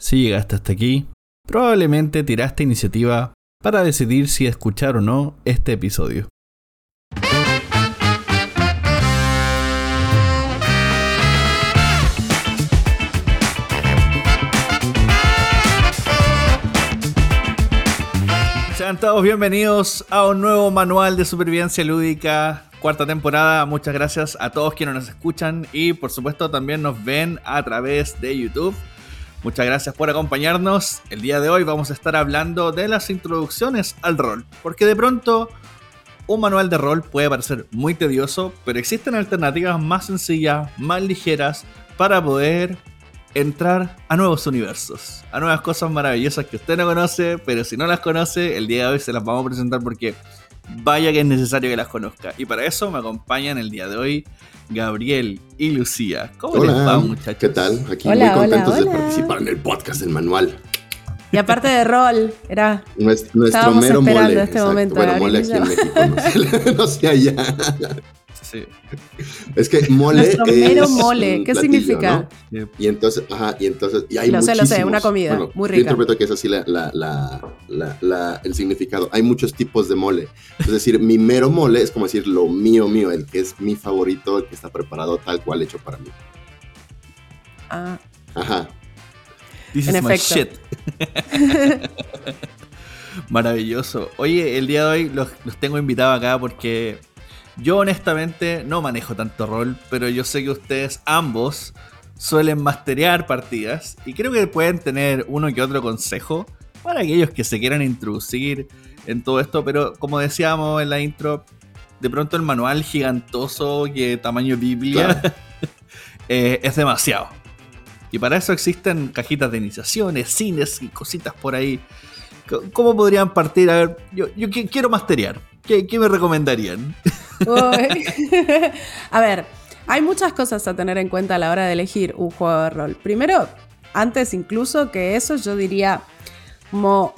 Si llegaste hasta aquí, probablemente tiraste iniciativa para decidir si escuchar o no este episodio. Sean todos bienvenidos a un nuevo manual de supervivencia lúdica, cuarta temporada. Muchas gracias a todos quienes nos escuchan y por supuesto también nos ven a través de YouTube. Muchas gracias por acompañarnos. El día de hoy vamos a estar hablando de las introducciones al rol, porque de pronto un manual de rol puede parecer muy tedioso, pero existen alternativas más sencillas, más ligeras para poder entrar a nuevos universos, a nuevas cosas maravillosas que usted no conoce, pero si no las conoce, el día de hoy se las vamos a presentar porque vaya que es necesario que las conozca. Y para eso me acompañan el día de hoy Gabriel y Lucía. ¿Cómo les va, muchachos? ¿Qué tal? Aquí muy contentos de participar en el podcast del manual. Y aparte de rol, era. Nuestro, mero mole. Este momento, bueno, mole aquí en México, no sé, allá. Es que mole Nuestro mero mole, ¿qué significa? Y entonces, ajá, y entonces, y hay Lo sé, lo sé, una comida muy rica. Yo interpreto que es así la, la, el significado. Hay muchos tipos de mole. Es decir, mi mero mole es como decir lo mío, mío, el que es mi favorito, el que está preparado tal cual hecho para mí. Ah. Ajá. This is my shit. Maravilloso. Oye, el día de hoy los, los tengo invitados acá porque yo honestamente no manejo tanto rol, pero yo sé que ustedes ambos suelen masterear partidas y creo que pueden tener uno que otro consejo para aquellos que se quieran introducir en todo esto, pero como decíamos en la intro, de pronto el manual gigantoso que tamaño Biblia eh, es demasiado. Y para eso existen cajitas de iniciaciones, cines y cositas por ahí. ¿Cómo podrían partir? A ver, yo, yo quiero masterear. ¿Qué, ¿Qué, me recomendarían? a ver, hay muchas cosas a tener en cuenta a la hora de elegir un juego de rol. Primero, antes incluso que eso, yo diría como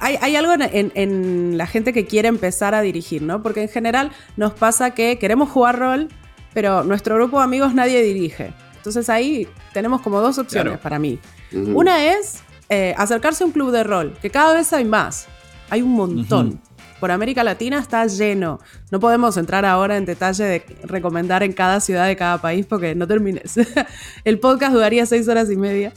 hay, algo en, la gente que quiere empezar a dirigir, ¿no? Porque en general nos pasa que queremos jugar rol, pero nuestro grupo de amigos nadie dirige. Entonces ahí tenemos como dos opciones para mí. Una es eh, acercarse a un club de rol, que cada vez hay más. Hay un montón por América Latina está lleno. No podemos entrar ahora en detalle de recomendar en cada ciudad de cada país porque no termines. El podcast duraría seis horas y media.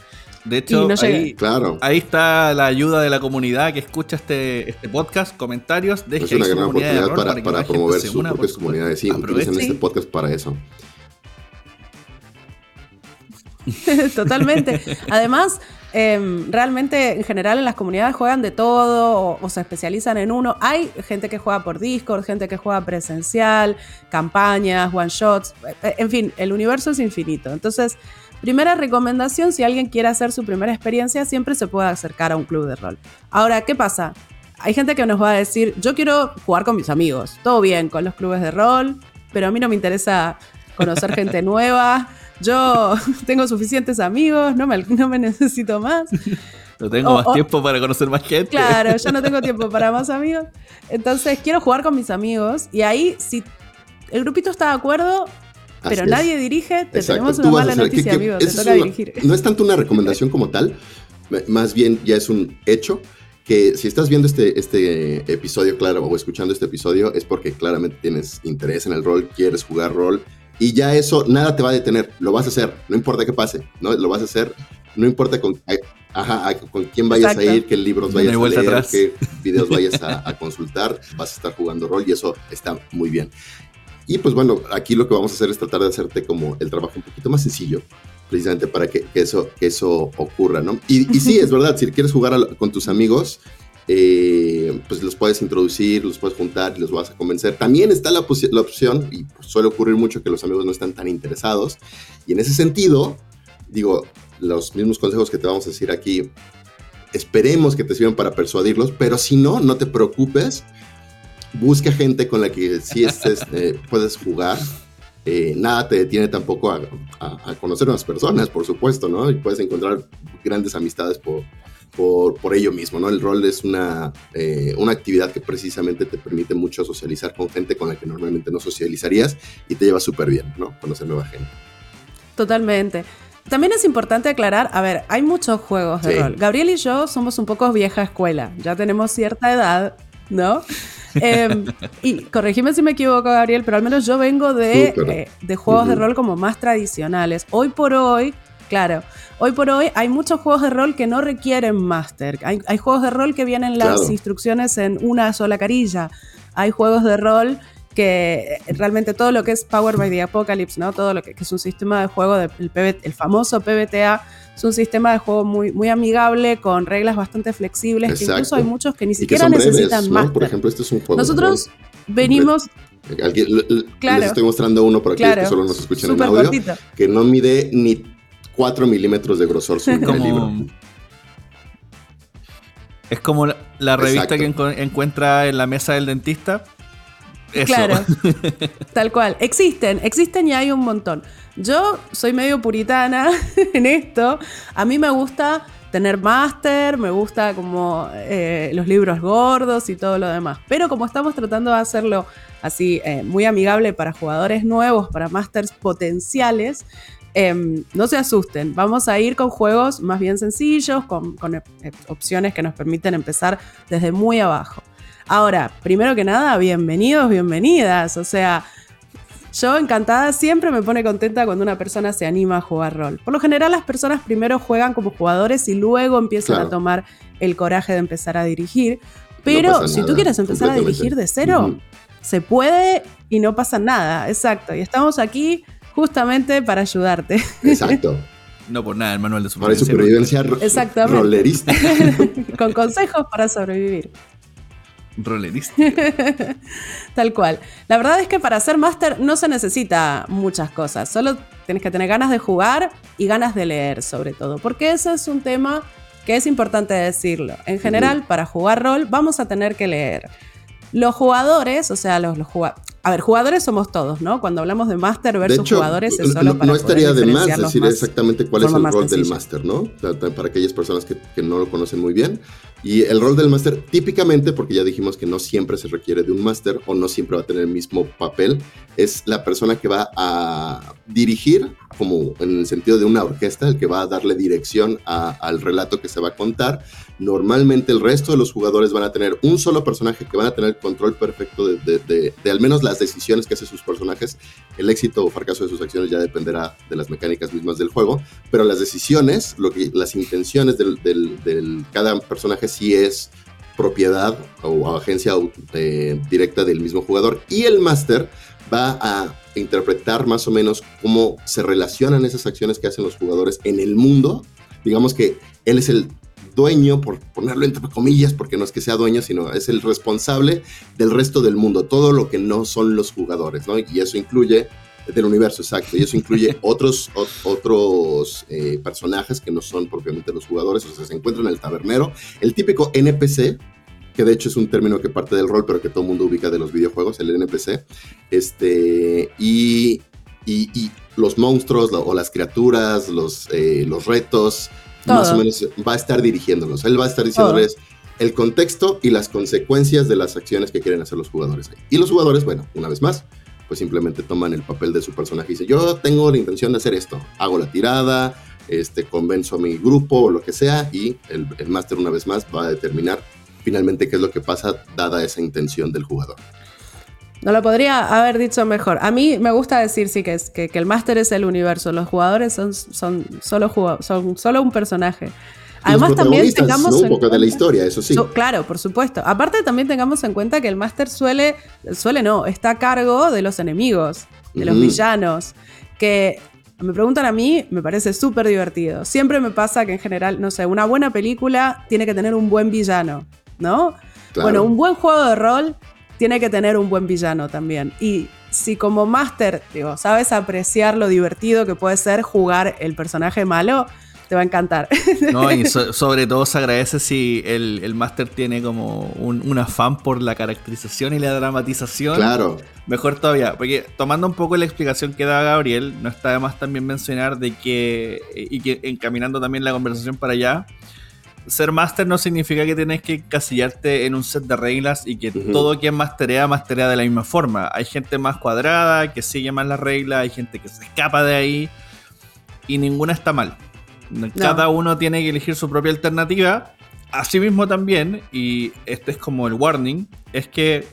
De hecho, ahí, claro. ahí está la ayuda de la comunidad que escucha este, este podcast, comentarios, deje Es una gran oportunidad para, para, promover sus propias comunidades. Sí, utilicen este podcast para eso. Totalmente. Además, Em, realmente, en general, en las comunidades juegan de todo o, se especializan en uno. Hay gente que juega por Discord, gente que juega presencial, campañas, one shots. Eh, en fin, el universo es infinito. Entonces, primera recomendación: si alguien quiere hacer su primera experiencia, siempre se puede acercar a un club de rol. Ahora, ¿qué pasa? Hay gente que nos va a decir: Yo quiero jugar con mis amigos. Todo bien con los clubes de rol, pero a mí no me interesa conocer gente nueva yo tengo suficientes amigos, no me, no me necesito más. No tengo más tiempo para conocer más gente. Claro, yo no tengo tiempo para más amigos. Entonces quiero jugar con mis amigos y ahí si el grupito está de acuerdo, pero nadie dirige, te tenemos una mala noticia, amigo, te toca dirigir. No es tanto una recomendación como tal, más bien ya es un hecho que si estás viendo este, este episodio, claro, o escuchando este episodio, es porque claramente tienes interés en el rol, quieres jugar rol, y ya eso, nada te va a detener, lo vas a hacer, no importa qué pase, ¿no? Lo vas a hacer, no importa con, ajá, con quién vayas a ir, qué libros vayas a leer, qué videos vayas a, consultar, vas a estar jugando rol y eso está muy bien. Y pues bueno, aquí lo que vamos a hacer es tratar de hacerte como el trabajo un poquito más sencillo, precisamente para que, eso, que eso ocurra, ¿no? Y, y sí, es verdad, si quieres jugar con tus amigos, eh, pues los puedes introducir, los puedes juntar los vas a convencer. También está la, opción, y suele ocurrir mucho que los amigos no están tan interesados, y en ese sentido, digo, los mismos consejos que te vamos a decir aquí, esperemos que te sirvan para persuadirlos, pero si no, no te preocupes, busca gente con la que sí estés, eh, puedes jugar. Eh, nada te detiene tampoco a, conocer a las personas, por supuesto, ¿no? Y puedes encontrar grandes amistades por, por, ello mismo, ¿no? El rol es una, eh, una actividad que precisamente te permite mucho socializar con gente con la que normalmente no socializarías y te lleva súper bien, ¿no? Conocer nueva gente. Totalmente. también es importante aclarar, a ver, hay muchos juegos de Sí. rol. Gabriel y yo somos un poco vieja escuela, ya tenemos cierta edad, ¿no? Em, y corregime si me equivoco, Gabriel, pero al menos yo vengo de, eh, de juegos de rol como más tradicionales. Hoy por hoy, claro, hoy por hoy hay muchos juegos de rol que no requieren máster. Hay, hay juegos de rol que vienen las Claro. instrucciones en una sola carilla. Hay juegos de rol que eh, realmente todo lo que es Power by the Apocalypse, ¿no? Todo lo que, que es un sistema de juego, de, el, PB el famoso PBTA, es un sistema de juego muy, muy amigable, con reglas bastante flexibles, que incluso hay muchos que ni que siquiera breves, necesitan ¿no? máster. Por ejemplo, este es un juego. Nosotros venimos. Alguien- Claro. Les estoy mostrando uno para claro, que solo nos escuchan en súper audio, cortito. que no mide ni 4 milímetros de grosor su libro. Como, es como la, la revista Exacto. que encuentra en la mesa del dentista. Eso. Claro, tal cual. Existen, existen y hay un montón. Yo soy medio puritana en esto. A mí me gusta tener máster, me gusta como eh, los libros gordos y todo lo demás. Pero como estamos tratando de hacerlo así eh, muy amigable para jugadores nuevos, para másters potenciales, em, no se asusten. Vamos a ir con juegos más bien sencillos, con, con, eh, opciones que nos permiten empezar desde muy abajo. Ahora, primero que nada, bienvenidos, bienvenidas. O sea, yo encantada siempre me pone contenta cuando una persona se anima a jugar rol. Por lo general las personas primero juegan como jugadores y luego empiezan Claro. a tomar el coraje de empezar a dirigir. Pero si tú quieres empezar a dirigir de cero, se puede y no pasa nada. Exacto. Y estamos aquí justamente para ayudarte. Exacto. No por nada, el manual de Para supervivencia. supervivencia ro- Exactamente. rolerista. con consejos para sobrevivir. Rolerista. Tal cual. La verdad es que para ser máster no se necesita muchas cosas. Solo tienes que tener ganas de jugar y ganas de leer, sobre todo. Porque ese es un tema que es importante decirlo. En general, para jugar rol, vamos a tener que leer. Los jugadores, o sea, los, los juga- A ver, jugadores somos todos, ¿no? Cuando hablamos de máster De versus hecho, jugadores es no- solo no, para estaría poder de más decir más exactamente cuál de es el rol del máster, ¿no? Para aquellas personas que, que no lo conocen muy bien. Y el rol del máster, típicamente, porque ya dijimos que no siempre se requiere de un máster o no siempre va a tener el mismo papel, es la persona que va a dirigir, como en el sentido de una orquesta, el que va a darle dirección al relato que se va a contar. Normalmente el resto de los jugadores van a tener un solo personaje que van a tener control perfecto de al menos las decisiones que hacen sus personajes. El éxito o fracaso de sus acciones ya dependerá de las mecánicas mismas del juego, pero las decisiones, lo que, las intenciones del, del- del- cada personaje sí es propiedad o agencia eh, directa del mismo jugador y el máster va a interpretar más o menos cómo se relacionan esas acciones que hacen los jugadores en el mundo. Digamos que él es el dueño, por ponerlo entre comillas, porque no es que sea dueño, sino es el responsable del resto del mundo, todo lo que no son los jugadores, ¿no? Y eso incluye del universo, exacto, y eso incluye otros, ot- otros eh, personajes que no son propiamente los jugadores, o sea, se encuentran en el tabernero, el típico NPC, que de hecho es un término que parte del rol, pero que todo el mundo ubica de los videojuegos, el NPC, este, y, y- y los monstruos o las criaturas, los, eh, los retos, más Todo. o menos va a estar dirigiéndolos. Él va a estar diciéndoles el contexto y las consecuencias de las acciones que quieren hacer los jugadores. ahí. Y los jugadores, bueno, una vez más, pues simplemente toman el papel de su personaje y dicen, yo tengo la intención de hacer esto, hago la tirada, este, convenzo a mi grupo o lo que sea, y el, el máster una vez más va a determinar finalmente qué es lo que pasa dada esa intención del jugador. No lo podría haber dicho mejor. A mí me gusta decir sí que, es, que, que el máster es el universo. Los jugadores son, son, solo, jugado- son solo un personaje. Además, también tengamos ¿no? un en poco de la historia, eso sí. So- claro, por supuesto. Aparte, también tengamos en cuenta que el máster suele, suele no, está a cargo de los enemigos, de los villanos, que me preguntan a mí, me parece súper divertido. Siempre me pasa que en general, no sé, una buena película tiene que tener un buen villano, ¿no? Claro. Bueno, un buen juego de rol tiene que tener un buen villano también. Y si como máster, digo, sabes apreciar lo divertido que puede ser jugar el personaje malo, te va a encantar. No, y so- sobre todo se agradece si el, el máster tiene como un, un afán por la caracterización y la dramatización. Claro, Mejor todavía, porque tomando un poco la explicación que da Gabriel, no está de más también mencionar de que, y que encaminando también la conversación para allá, ser máster no significa que tienes que encasillarte en un set de reglas y que todo quien masterea, masterea de la misma forma. Hay gente más cuadrada, que sigue más las reglas, hay gente que se escapa de ahí. y ninguna está mal. Cada uno tiene que elegir su propia alternativa. Asimismo también, y este es como el warning, es que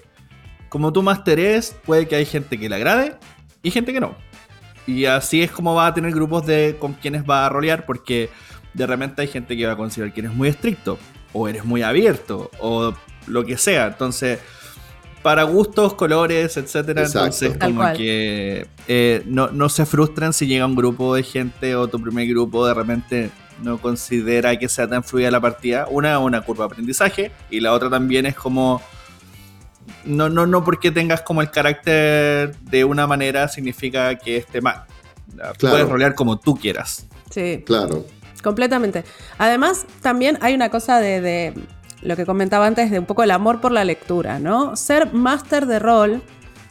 como tú master es, puede que hay gente que le agrade y gente que no. Y así es como va a tener grupos de con quienes va a rolear, porque de repente hay gente que va a considerar que eres muy estricto, o eres muy abierto, o lo que sea. Entonces, para gustos, colores, etcétera. Entonces, como que eh, no, no se frustren si llega un grupo de gente o tu primer grupo de repente no considera que sea tan fluida la partida. Una, una curva de aprendizaje, y la otra también es como no, no, no porque tengas como el carácter de una manera significa que esté mal. Puedes rolear como tú quieras. Sí. Claro. Completamente. Además, también hay una cosa de, lo que comentaba antes, de un poco el amor por la lectura, ¿no? Ser máster de rol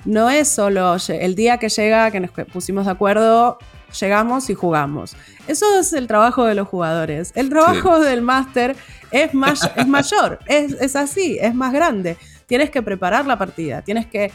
no es solo el día que llega, que nos pusimos de acuerdo, llegamos y jugamos. Eso es el trabajo de los jugadores. El trabajo del máster es, es mayor, es, es así, es más grande tienes que preparar la partida, tienes que...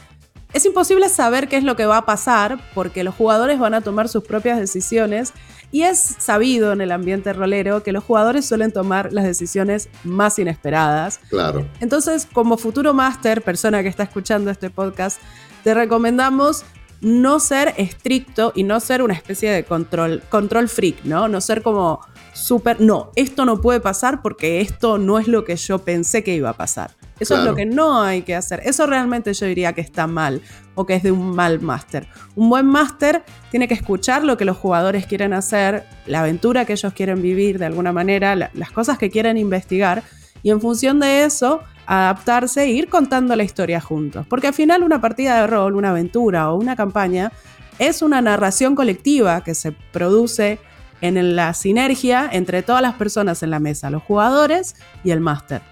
Es imposible saber qué es lo que va a pasar porque los jugadores van a tomar sus propias decisiones y es sabido en el ambiente rolero que los jugadores suelen tomar las decisiones más inesperadas. Claro. Entonces, como futuro máster, persona que está escuchando este podcast, te recomendamos no ser estricto y no ser una especie de control, control freak, ¿no? No ser como súper, no, esto no puede pasar porque esto no es lo que yo pensé que iba a pasar. Eso es lo que no hay que hacer. Eso realmente yo diría que está mal o que es de un mal máster. Un buen máster tiene que escuchar lo que los jugadores quieren hacer, la aventura que ellos quieren vivir de alguna manera, las cosas que quieren investigar y en función de eso adaptarse e ir contando la historia juntos. Porque al final una partida de rol, una aventura o una campaña es una narración colectiva que se produce en la sinergia entre todas las personas en la mesa, los jugadores y el máster.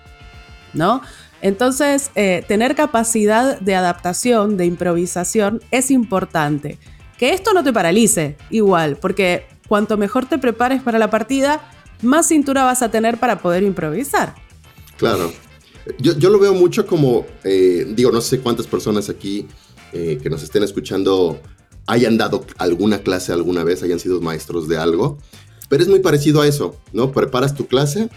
¿No? Entonces, eh, tener capacidad de adaptación, de improvisación, es importante. Que esto no te paralice, igual, porque cuanto mejor te prepares para la partida, más cintura vas a tener para poder improvisar. Claro. Yo, lo veo mucho como, eh, digo, no sé cuántas personas aquí eh, que nos estén escuchando hayan dado alguna clase alguna vez, hayan sido maestros de algo, pero es muy parecido a eso, ¿no? Preparas tu clase,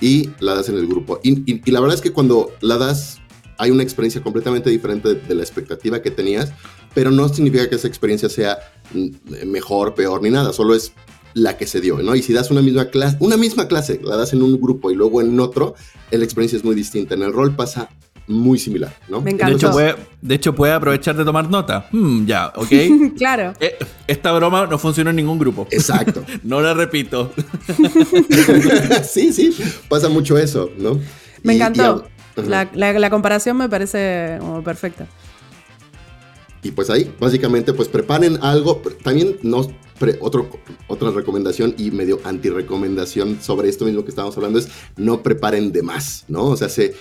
y la das en el grupo. Y, la verdad es que cuando la das hay una experiencia completamente diferente de, la expectativa que tenías, pero no significa que esa experiencia sea mm, mejor, peor ni nada, solo es la que se dio, ¿no? Y si das una misma clase, una misma clase, la das en un grupo y luego en otro, la experiencia es muy distinta. En el rol pasa muy similar, ¿no? Me encanta. De hecho, puede, de hecho, puede aprovechar de tomar nota. Hmm, ya, ¿ok? claro. Eh, esta broma no funciona en ningún grupo. Exacto. no la repito. sí, sí, pasa mucho eso, ¿no? Me encantó. la, comparación me parece perfecta. Y pues ahí, básicamente, pues preparen algo. También no, otro, otra recomendación y medio anti-recomendación sobre esto mismo que estábamos hablando es no preparen de más, ¿no? O sea, se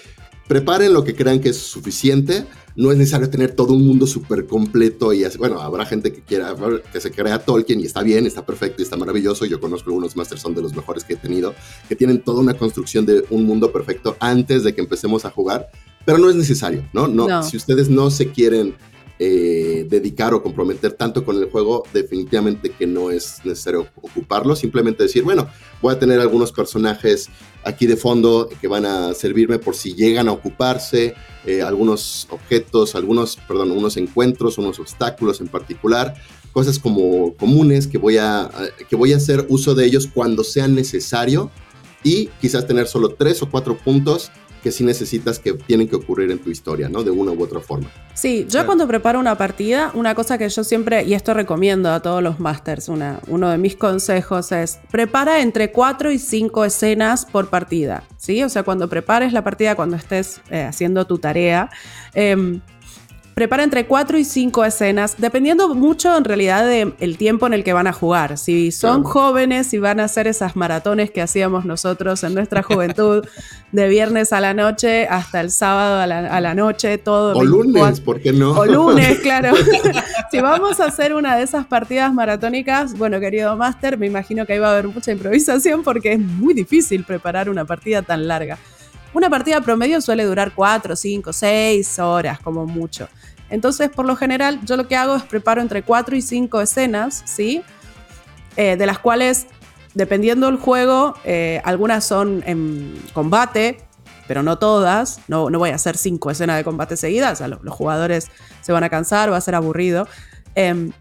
preparen lo que crean que es suficiente. No es necesario tener todo un mundo súper completo y así. Bueno, habrá gente que quiera, que se crea Tolkien y está bien, está perfecto y está maravilloso. Yo conozco algunos masters, son de los mejores que he tenido, que tienen toda una construcción de un mundo perfecto antes de que empecemos a jugar, pero no es necesario, ¿no? No, no. si ustedes no se quieren eh, dedicar o comprometer tanto con el juego, definitivamente que no es necesario ocuparlo. Simplemente decir, bueno, voy a tener algunos personajes aquí de fondo que van a servirme por si llegan a ocuparse, eh, algunos objetos, algunos, perdón, unos encuentros, unos obstáculos en particular, cosas como comunes que voy a, que voy a hacer uso de ellos cuando sea necesario y quizás tener solo tres o cuatro puntos que sí necesitas que tienen que ocurrir en tu historia, ¿no? De una u otra forma. Sí, yo cuando preparo una partida, una cosa que yo siempre, y esto recomiendo a todos los masters, una, uno de mis consejos es, prepara entre cuatro y cinco escenas por partida, ¿sí? O sea, cuando prepares la partida, cuando estés eh, haciendo tu tarea, eh, prepara entre 4 y 5 escenas, dependiendo mucho en realidad del tiempo en el que van a jugar. Si son jóvenes y van a hacer esas maratones que hacíamos nosotros en nuestra juventud, de viernes a la noche hasta el sábado a la, noche, todo. O lunes, ¿por qué no? O lunes, claro. si vamos a hacer una de esas partidas maratónicas, bueno, querido Master, me imagino que ahí va a haber mucha improvisación porque es muy difícil preparar una partida tan larga. Una partida promedio suele durar 4, 5, 6 horas como mucho. Entonces, por lo general, yo lo que hago es preparo entre 4 y 5 escenas, ¿sí? eh, de las cuales, dependiendo del juego, eh, algunas son en combate, pero no todas. No, no voy a hacer cinco escenas de combate seguidas, los, jugadores se van a cansar, va a ser aburrido. Em,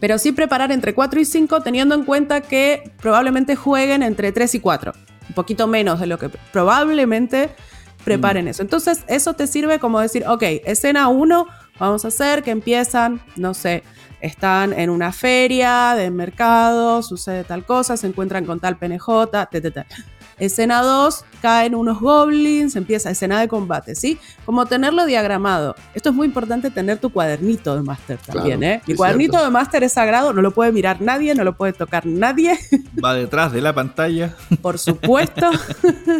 pero sí preparar entre 4 y 5 teniendo en cuenta que probablemente jueguen entre 3 y 4. Un poquito menos de lo que probablemente preparen mm. eso. Entonces eso te sirve como decir, ok, escena 1, vamos a hacer que empiezan, no sé, están en una feria de mercado, sucede tal cosa, se encuentran con tal PNJ, etc. Escena 2, caen unos goblins, empieza escena de combate, ¿sí? Como tenerlo diagramado. Esto es muy importante tener tu cuadernito de máster también, ¿eh? Mi cuadernito de máster es sagrado, no lo puede mirar nadie, no lo puede tocar nadie. Va detrás de la pantalla. Por supuesto.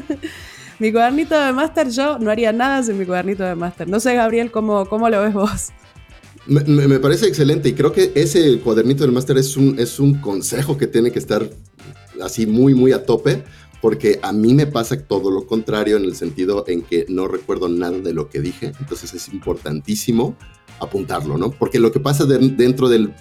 mi cuadernito de máster, yo no haría nada sin mi cuadernito de máster. No sé, Gabriel, ¿cómo, cómo lo ves vos? Me, parece excelente y creo que ese cuadernito del máster es un, es un consejo que tiene que estar así muy, muy a tope, porque a mí me pasa todo lo contrario en el sentido en que no recuerdo nada de lo que dije, entonces es importantísimo apuntarlo, ¿no? Porque lo que pasa dentro del,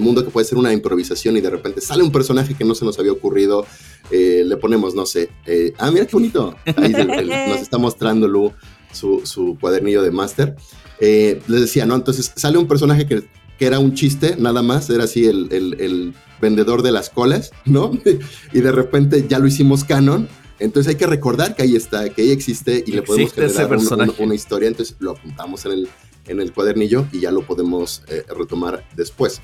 mundo que puede ser una improvisación y de repente sale un personaje que no se nos había ocurrido, eh, le ponemos, no sé, eh, ah, mira qué bonito, ahí nos está mostrando Lu su, cuadernillo de máster. Eh, les decía, ¿no? Entonces sale un personaje que, era un chiste, nada más, era así el, vendedor de las colas, ¿no? y de repente ya lo hicimos canon. Entonces hay que recordar que ahí está, que ahí existe y le podemos generar una historia. Entonces lo apuntamos en el, en el cuadernillo y ya lo podemos eh, retomar después.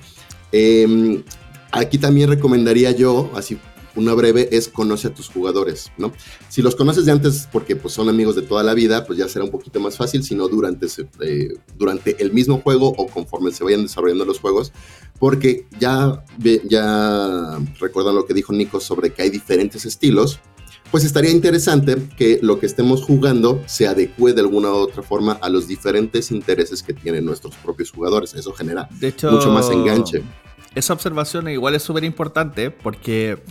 Em, aquí también recomendaría yo, así una breve, es conoce a tus jugadores, ¿no? Si los conoces de antes porque pues, son amigos de toda la vida, pues ya será un poquito más fácil, sino durante, eh, durante el mismo juego o conforme se vayan desarrollando los juegos, porque ya, ya recuerdan lo que dijo Nico sobre que hay diferentes estilos, pues estaría interesante que lo que estemos jugando se adecue de alguna u otra forma a los diferentes intereses que tienen nuestros propios jugadores. Eso genera mucho más enganche. Esa observación igual es súper importante porque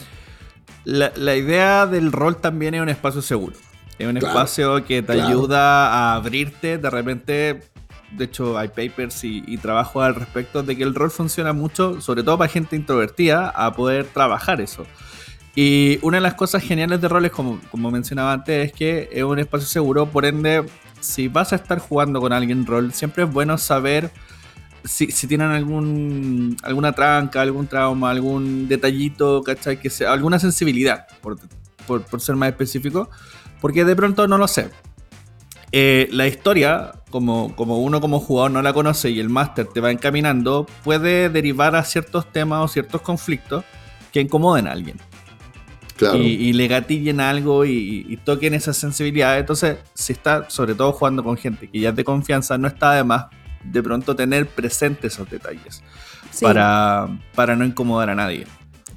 la, idea del rol también es un espacio seguro. Es un espacio que te ayuda a abrirte. De repente, de hecho, hay papers y, y trabajo al respecto de que el rol funciona mucho, sobre todo para gente introvertida, a poder trabajar eso. Y una de las cosas geniales de roles, como, como mencionaba antes, es que es un espacio seguro, por ende, si vas a estar jugando con alguien rol, siempre es bueno saber si, tienen algún, alguna tranca, algún trauma, algún detallito, ¿cachai? Que sea, alguna sensibilidad, por, ser más específico, porque de pronto no lo sé. Eh, la historia, como, como uno como jugador no la conoce y el máster te va encaminando, puede derivar a ciertos temas o ciertos conflictos que incomoden a alguien. Y, le gatillen algo y, toquen esa sensibilidad. Entonces, si está sobre todo jugando con gente que ya es de confianza, no está de más de pronto tener presentes esos detalles para, para no incomodar a nadie.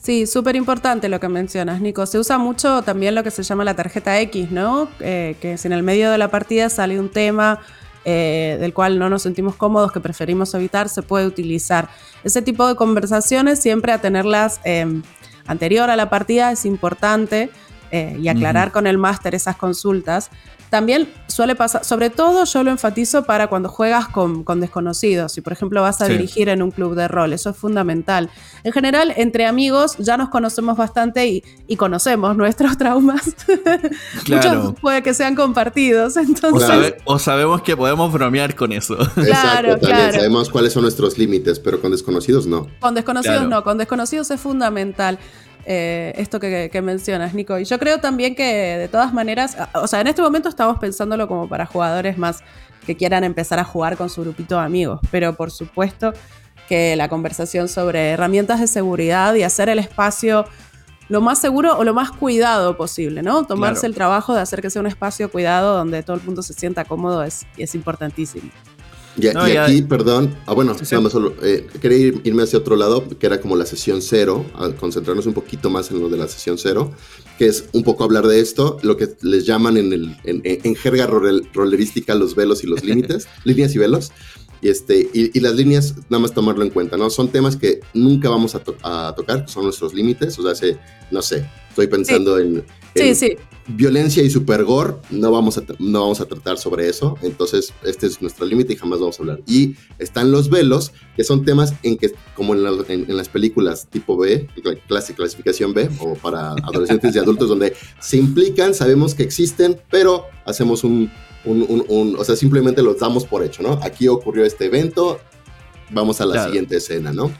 Sí, súper importante lo que mencionas, Nico. Se usa mucho también lo que se llama la tarjeta X, ¿no? Eh, que si en el medio de la partida sale un tema eh, del cual no nos sentimos cómodos, que preferimos evitar, se puede utilizar. Ese tipo de conversaciones siempre a tenerlas em, anterior a la partida es importante eh, y aclarar con el máster esas consultas. También suele pasar, sobre todo yo lo enfatizo para cuando juegas con, desconocidos, si por ejemplo vas a dirigir en un club de rol, eso es fundamental. En general, entre amigos ya nos conocemos bastante y, conocemos nuestros traumas. Muchos puede que sean compartidos. Entonces... O, sabemos que podemos bromear con eso. Exacto, también sabemos cuáles son nuestros límites, pero con desconocidos no. Con desconocidos no, con desconocidos es fundamental. Eh, esto que, mencionas, Nico. Y yo creo también que de todas maneras, o sea, en este momento estamos pensándolo como para jugadores más que quieran empezar a jugar con su grupito de amigos, pero por supuesto que la conversación sobre herramientas de seguridad y hacer el espacio lo más seguro o lo más cuidado posible, ¿no? Tomarse el trabajo de hacer que sea un espacio cuidado donde todo el mundo se sienta cómodo es, es importantísimo. Y, aquí, perdón, ah, bueno, Solo, eh, quería irme hacia otro lado, que era como la sesión cero, a concentrarnos un poquito más en lo de la sesión cero, que es un poco hablar de esto, lo que les llaman en, el, en, jerga rollerística los velos y los límites, líneas y velos. Y, este, y, las líneas, nada más tomarlo en cuenta, ¿no? Son temas que nunca vamos a, tocar, que son nuestros límites. O sea, no sé, estoy pensando en, sí, sí. violencia y super gore, no vamos, a, no vamos a tratar sobre eso. Entonces, este es nuestro límite y jamás vamos a hablar. Y están los velos, que son temas en que, como en, las películas tipo B, clase, clasificación B, o para adolescentes y adultos, donde se implican, sabemos que existen, pero hacemos un un, o sea, simplemente los damos por hecho, ¿no? Aquí ocurrió este evento, vamos a la siguiente escena, ¿no?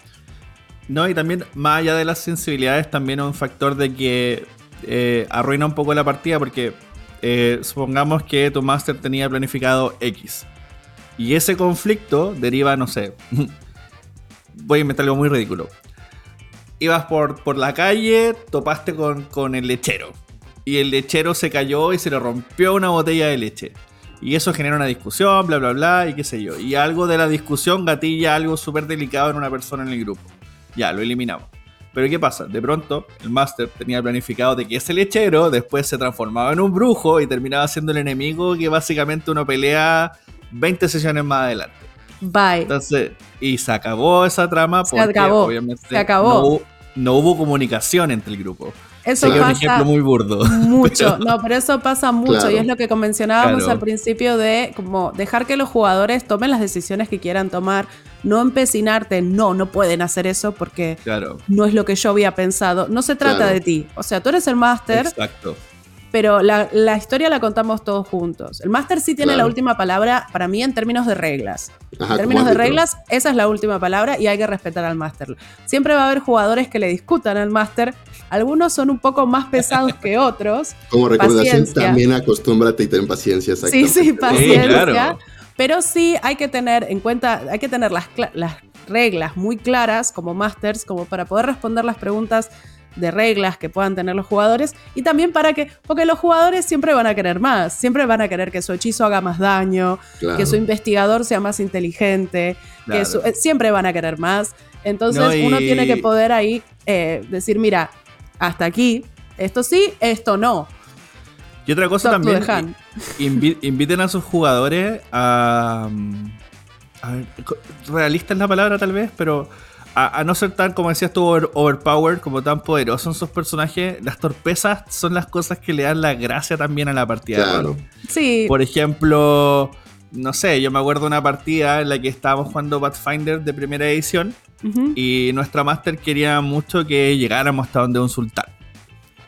No, y también, más allá de las sensibilidades, también un factor de que eh, arruina un poco la partida, porque eh, supongamos que tu máster tenía planificado X. Y ese conflicto deriva, no sé, voy a inventar algo muy ridículo. Ibas por, por la calle, topaste con, con el lechero. Y el lechero se cayó y se le rompió una botella de leche. Y eso genera una discusión, bla, bla, bla, y qué sé yo. Y algo de la discusión gatilla algo súper delicado en una persona en el grupo. Ya, lo eliminamos. Pero ¿qué pasa? De pronto, el Master tenía planificado de que ese lechero después se transformaba en un brujo y terminaba siendo el enemigo que básicamente uno pelea 20 sesiones más adelante. Bye. Entonces, y se acabó esa trama porque acabó. obviamente se acabó. no hubo comunicación entre el grupo. Eso pasa un ejemplo muy burdo. Mucho, no, pero eso pasa mucho y es lo que mencionábamos al principio de como dejar que los jugadores tomen las decisiones que quieran tomar, no empecinarte, no, no pueden hacer eso porque no es lo que yo había pensado. No se trata de ti, o sea, tú eres el máster. Exacto pero la, historia la contamos todos juntos. El máster sí tiene la última palabra para mí en términos de reglas. en términos de reglas, esa es la última palabra y hay que respetar al máster. Siempre va a haber jugadores que le discutan al máster. Algunos son un poco más pesados que otros. Como recomendación, también acostúmbrate y ten paciencia. Sí, sí, paciencia. Pero sí hay que tener en cuenta, hay que tener las, las reglas muy claras como másters, como para poder responder las preguntas de reglas que puedan tener los jugadores y también para que, porque los jugadores siempre van a querer más, siempre van a querer que su hechizo haga más daño, que su investigador sea más inteligente, que eh, siempre van a querer más. Entonces uno tiene que poder ahí eh, decir, mira, hasta aquí, esto sí, esto no. Y otra cosa también, inviten a sus jugadores a... A ver, realista es la palabra tal vez, pero a, no ser tan, como decías tú, overpowered, como tan poderosos sus personajes, las torpezas son las cosas que le dan la gracia también a la partida. Claro. Sí. Por ejemplo, no sé, yo me acuerdo de una partida en la que estábamos jugando Pathfinder de primera edición y nuestra máster quería mucho que llegáramos hasta donde un sultán.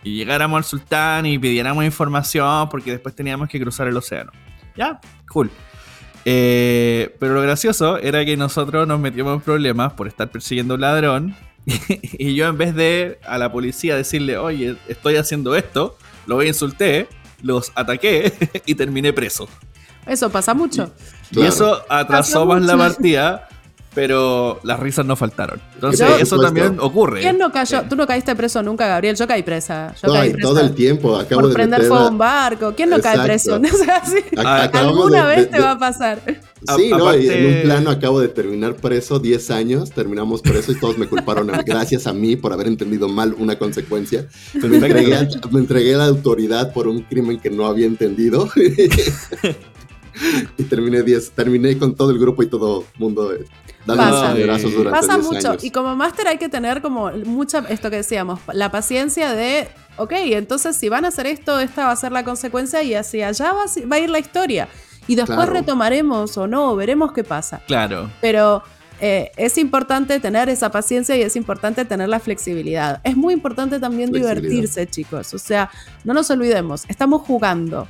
Y llegáramos al sultán y pidiéramos información porque después teníamos que cruzar el océano. Ya, cool. Eh, pero lo gracioso era que nosotros nos metíamos en problemas por estar persiguiendo a un ladrón. y yo en vez de a la policía decirle, oye, estoy haciendo esto, lo insulté, los ataqué y terminé preso. Eso pasa mucho. Y, eso atrasó más la partida pero las risas no faltaron. Entonces, eso también ocurre. ¿Quién no cayó? Tú no caíste preso nunca, Gabriel. Yo caí presa. Yo caí presa todo el tiempo. Acabo por prender fuego a un barco. ¿Quién no cae preso? o sea, sí. Alguna vez te va a pasar. Sí, no, y en un plano acabo de terminar preso 10 años, terminamos preso y todos me culparon gracias a mí por haber entendido mal una consecuencia. Me entregué, a, me entregué a la autoridad por un crimen que no había entendido. y terminé 10, terminé con todo el grupo y todo el mundo pasa, durante pasa mucho. Y como máster hay que tener como mucha, esto que decíamos, la paciencia de, ok, entonces si van a hacer esto, esta va a ser la consecuencia y hacia allá va, va a ir la historia. Y después retomaremos o no, veremos qué pasa. Claro. Pero eh, es importante tener esa paciencia y es importante tener la flexibilidad. Es muy importante también divertirse, chicos. O sea, no nos olvidemos, estamos jugando.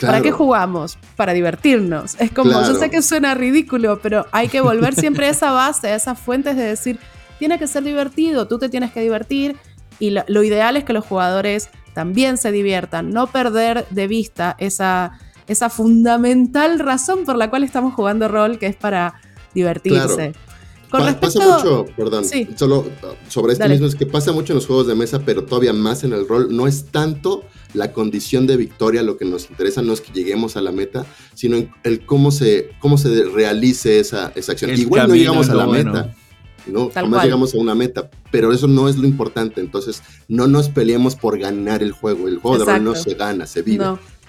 ¿Para qué jugamos? Para divertirnos. Es como, yo sé que suena ridículo, pero hay que volver siempre a esa base, a esas fuentes de decir, tiene que ser divertido, tú te tienes que divertir y lo, ideal es que los jugadores también se diviertan, no perder de vista esa, esa fundamental razón por la cual estamos jugando rol, que es para divertirse. Con respecto... Pasa mucho, perdón, solo sobre esto mismo, es que pasa mucho en los juegos de mesa, pero todavía más en el rol, no es tanto la condición de victoria, lo que nos interesa no es que lleguemos a la meta, sino el cómo se, cómo se realice esa, esa acción. Igual no llegamos a la meta. ¿no? Jamás llegamos a una meta, pero eso no es lo importante. Entonces, no nos peleemos por ganar el juego. El juego de rol no se gana, se vive.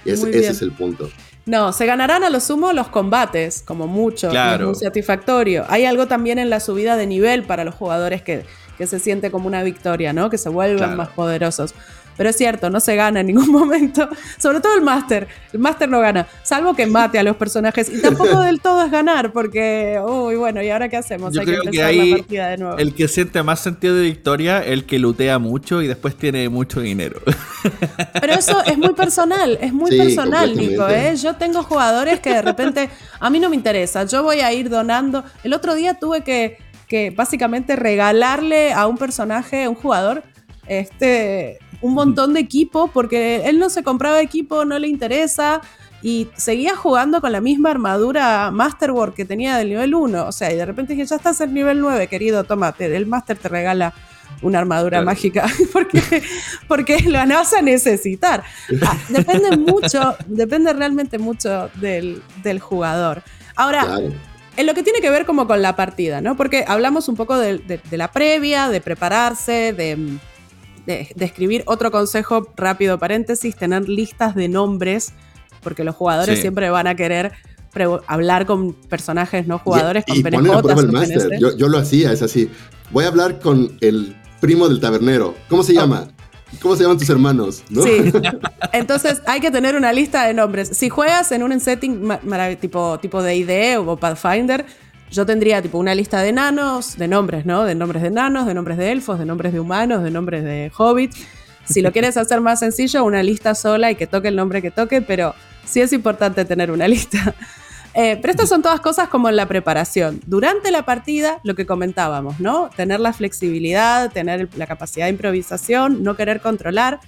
ese es el punto. No, se ganarán a lo sumo los combates, como mucho. Es muy satisfactorio. Hay algo también en la subida de nivel para los jugadores que, que se siente como una victoria, ¿no? Que se vuelven más poderosos. Pero es cierto, no se gana en ningún momento. Sobre todo el máster. El máster no gana. Salvo que mate a los personajes. Y tampoco del todo es ganar, porque, uy, bueno, ¿y ahora qué hacemos? Hay que empezar la partida de nuevo. El que siente más sentido de victoria, el que lutea mucho y después tiene mucho dinero. Pero eso es muy personal, es muy personal, Nico. ¿eh? Yo tengo jugadores que de repente a mí no me interesa. Yo voy a ir donando. El otro día tuve que, que básicamente regalarle a un personaje, a un jugador, este un montón de equipo porque él no se compraba equipo, no le interesa y seguía jugando con la misma armadura Masterwork que tenía del nivel 1. O sea, y de repente dije, ya estás en nivel 9, querido, tómate, el Master te regala una armadura mágica porque, porque lo vas a necesitar. Ah, depende mucho, depende realmente mucho del, jugador. Ahora, en lo que tiene que ver como con la partida, ¿no? Porque hablamos un poco de la previa, de prepararse, de de, escribir. Otro consejo, rápido paréntesis, tener listas de nombres, porque los jugadores siempre van a querer hablar con personajes no jugadores, con el Yo, yo, lo hacía, es así. Voy a hablar con el primo del tabernero. ¿Cómo se llama? ¿Cómo se llaman tus hermanos? Sí. Entonces hay que tener una lista de nombres. Si juegas en un setting tipo, tipo de ID o Pathfinder, yo tendría tipo una lista de enanos, de nombres, ¿no? De nombres de enanos, de nombres de elfos, de nombres de humanos, de nombres de hobbits. Si lo quieres hacer más sencillo, una lista sola y que toque el nombre que toque, pero sí es importante tener una lista. Eh, pero estas son todas cosas como en la preparación. Durante la partida, lo que comentábamos, ¿no? Tener la flexibilidad, tener la capacidad de improvisación, no querer controlar.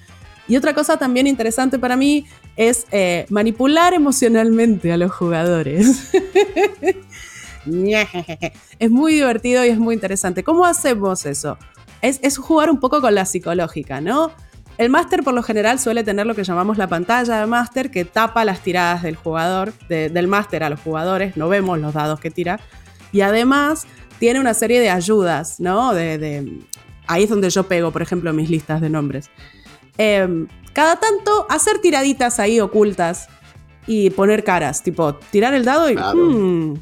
Y otra cosa también interesante para mí es eh, manipular emocionalmente a los jugadores. Es muy divertido y es muy interesante. ¿Cómo hacemos eso? Es, jugar un poco con la psicológica, ¿no? El máster por lo general suele tener lo que llamamos la pantalla de máster que tapa las tiradas del jugador, del máster a los jugadores, no vemos los dados que tira. Y además tiene una serie de ayudas, ¿no? De, ahí es donde yo pego, por ejemplo, mis listas de nombres. Em, cada tanto hacer tiraditas ahí ocultas y poner caras, tipo tirar el dado y... Hmm,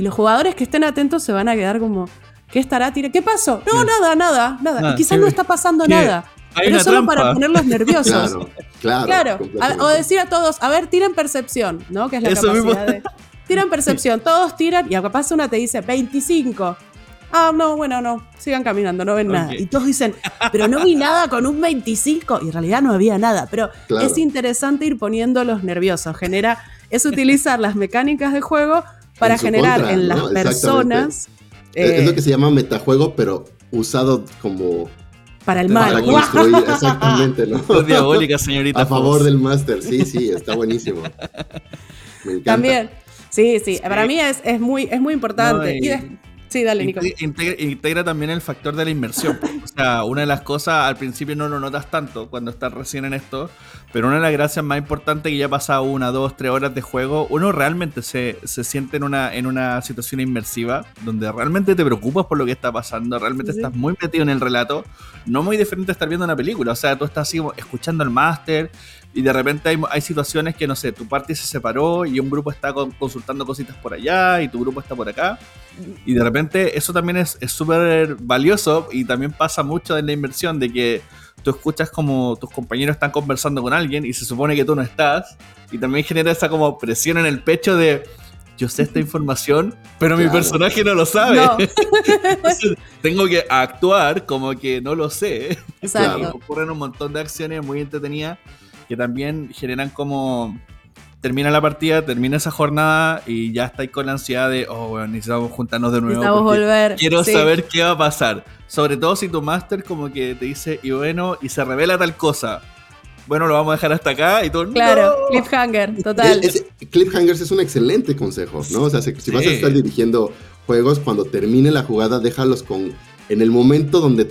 y los jugadores que estén atentos se van a quedar como, ¿qué estará tirando? ¿Qué pasó? No, nada, nada, nada. y quizás no está pasando nada. pero es solo para ponerlos nerviosos. Claro, claro. o decir a todos, a ver, tiren percepción, ¿no? Que es la capacidad de. Tiran percepción, todos tiran y capaz una te dice 25. Ah, no, bueno, no, sigan caminando, no ven nada. Y todos dicen, pero no vi nada con un 25. Y en realidad no había nada. Pero es interesante ir poniéndolos nerviosos. Genera, es utilizar las mecánicas de juego para generar en las personas. es lo que se llama metajuego, pero usado como. Para el mal. Para construir, exactamente, ¿no? Diabólica, señorita. A favor del máster, sí, sí, está buenísimo. Me encanta. También. Sí, sí, para mí es, es, muy, es muy importante. Sí, dale, Nico. Integra, también el factor de la inmersión. o sea, una de las cosas, al principio no lo notas tanto cuando estás recién en esto, pero una de las gracias más importantes que ya pasado una, dos, tres horas de juego, uno realmente se, siente en una, en una situación inmersiva, donde realmente te preocupas por lo que está pasando, realmente estás muy metido en el relato, no muy diferente a estar viendo una película. O sea, tú estás así escuchando al máster, y de repente hay, hay, situaciones que, no sé, tu parte se separó y un grupo está consultando cositas por allá y tu grupo está por acá. Y de repente eso también es súper valioso y también pasa mucho en la inversión de que tú escuchas como tus compañeros están conversando con alguien y se supone que tú no estás. Y también genera esa como presión en el pecho de yo sé esta información, pero mi personaje no lo sabe. tengo que actuar como que no lo sé. Exacto. Y ocurren un montón de acciones muy entretenidas que también generan como termina la partida, termina esa jornada y ya estáis con la ansiedad de, oh, bueno, necesitamos juntarnos de nuevo. Necesitamos volver. Quiero saber qué va a pasar. Sobre todo si tu máster como que te dice, y bueno, y se revela tal cosa. Bueno, lo vamos a dejar hasta acá y todo. Claro, cliffhanger, total. cliffhangers es un excelente consejo, ¿no? O sea, si, vas a estar dirigiendo juegos, cuando termine la jugada, déjalos con en el momento donde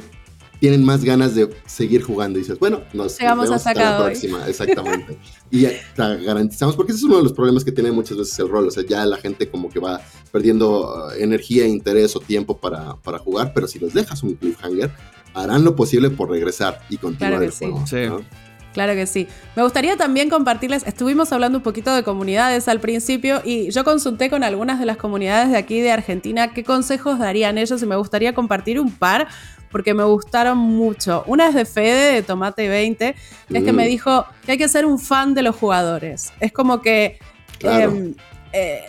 tienen más ganas de seguir jugando. Y dices, bueno, nos vemos hasta la próxima. Exactamente. y garantizamos, porque ese es uno de los problemas que tiene muchas veces el rol. O sea, ya la gente como que va perdiendo uh, energía, interés o tiempo para, para jugar, pero si les dejas un cliffhanger, harán lo posible por regresar y continuar el juego. Sí. Claro que sí. Me gustaría también compartirles, estuvimos hablando un poquito de comunidades al principio y yo consulté con algunas de las comunidades de aquí de Argentina qué consejos darían ellos y me gustaría compartir un par porque me gustaron mucho. Una es de Fede, de Tomate 20, que es que me mm. dijo que hay que ser un fan de los jugadores. Es como que... Em, eh,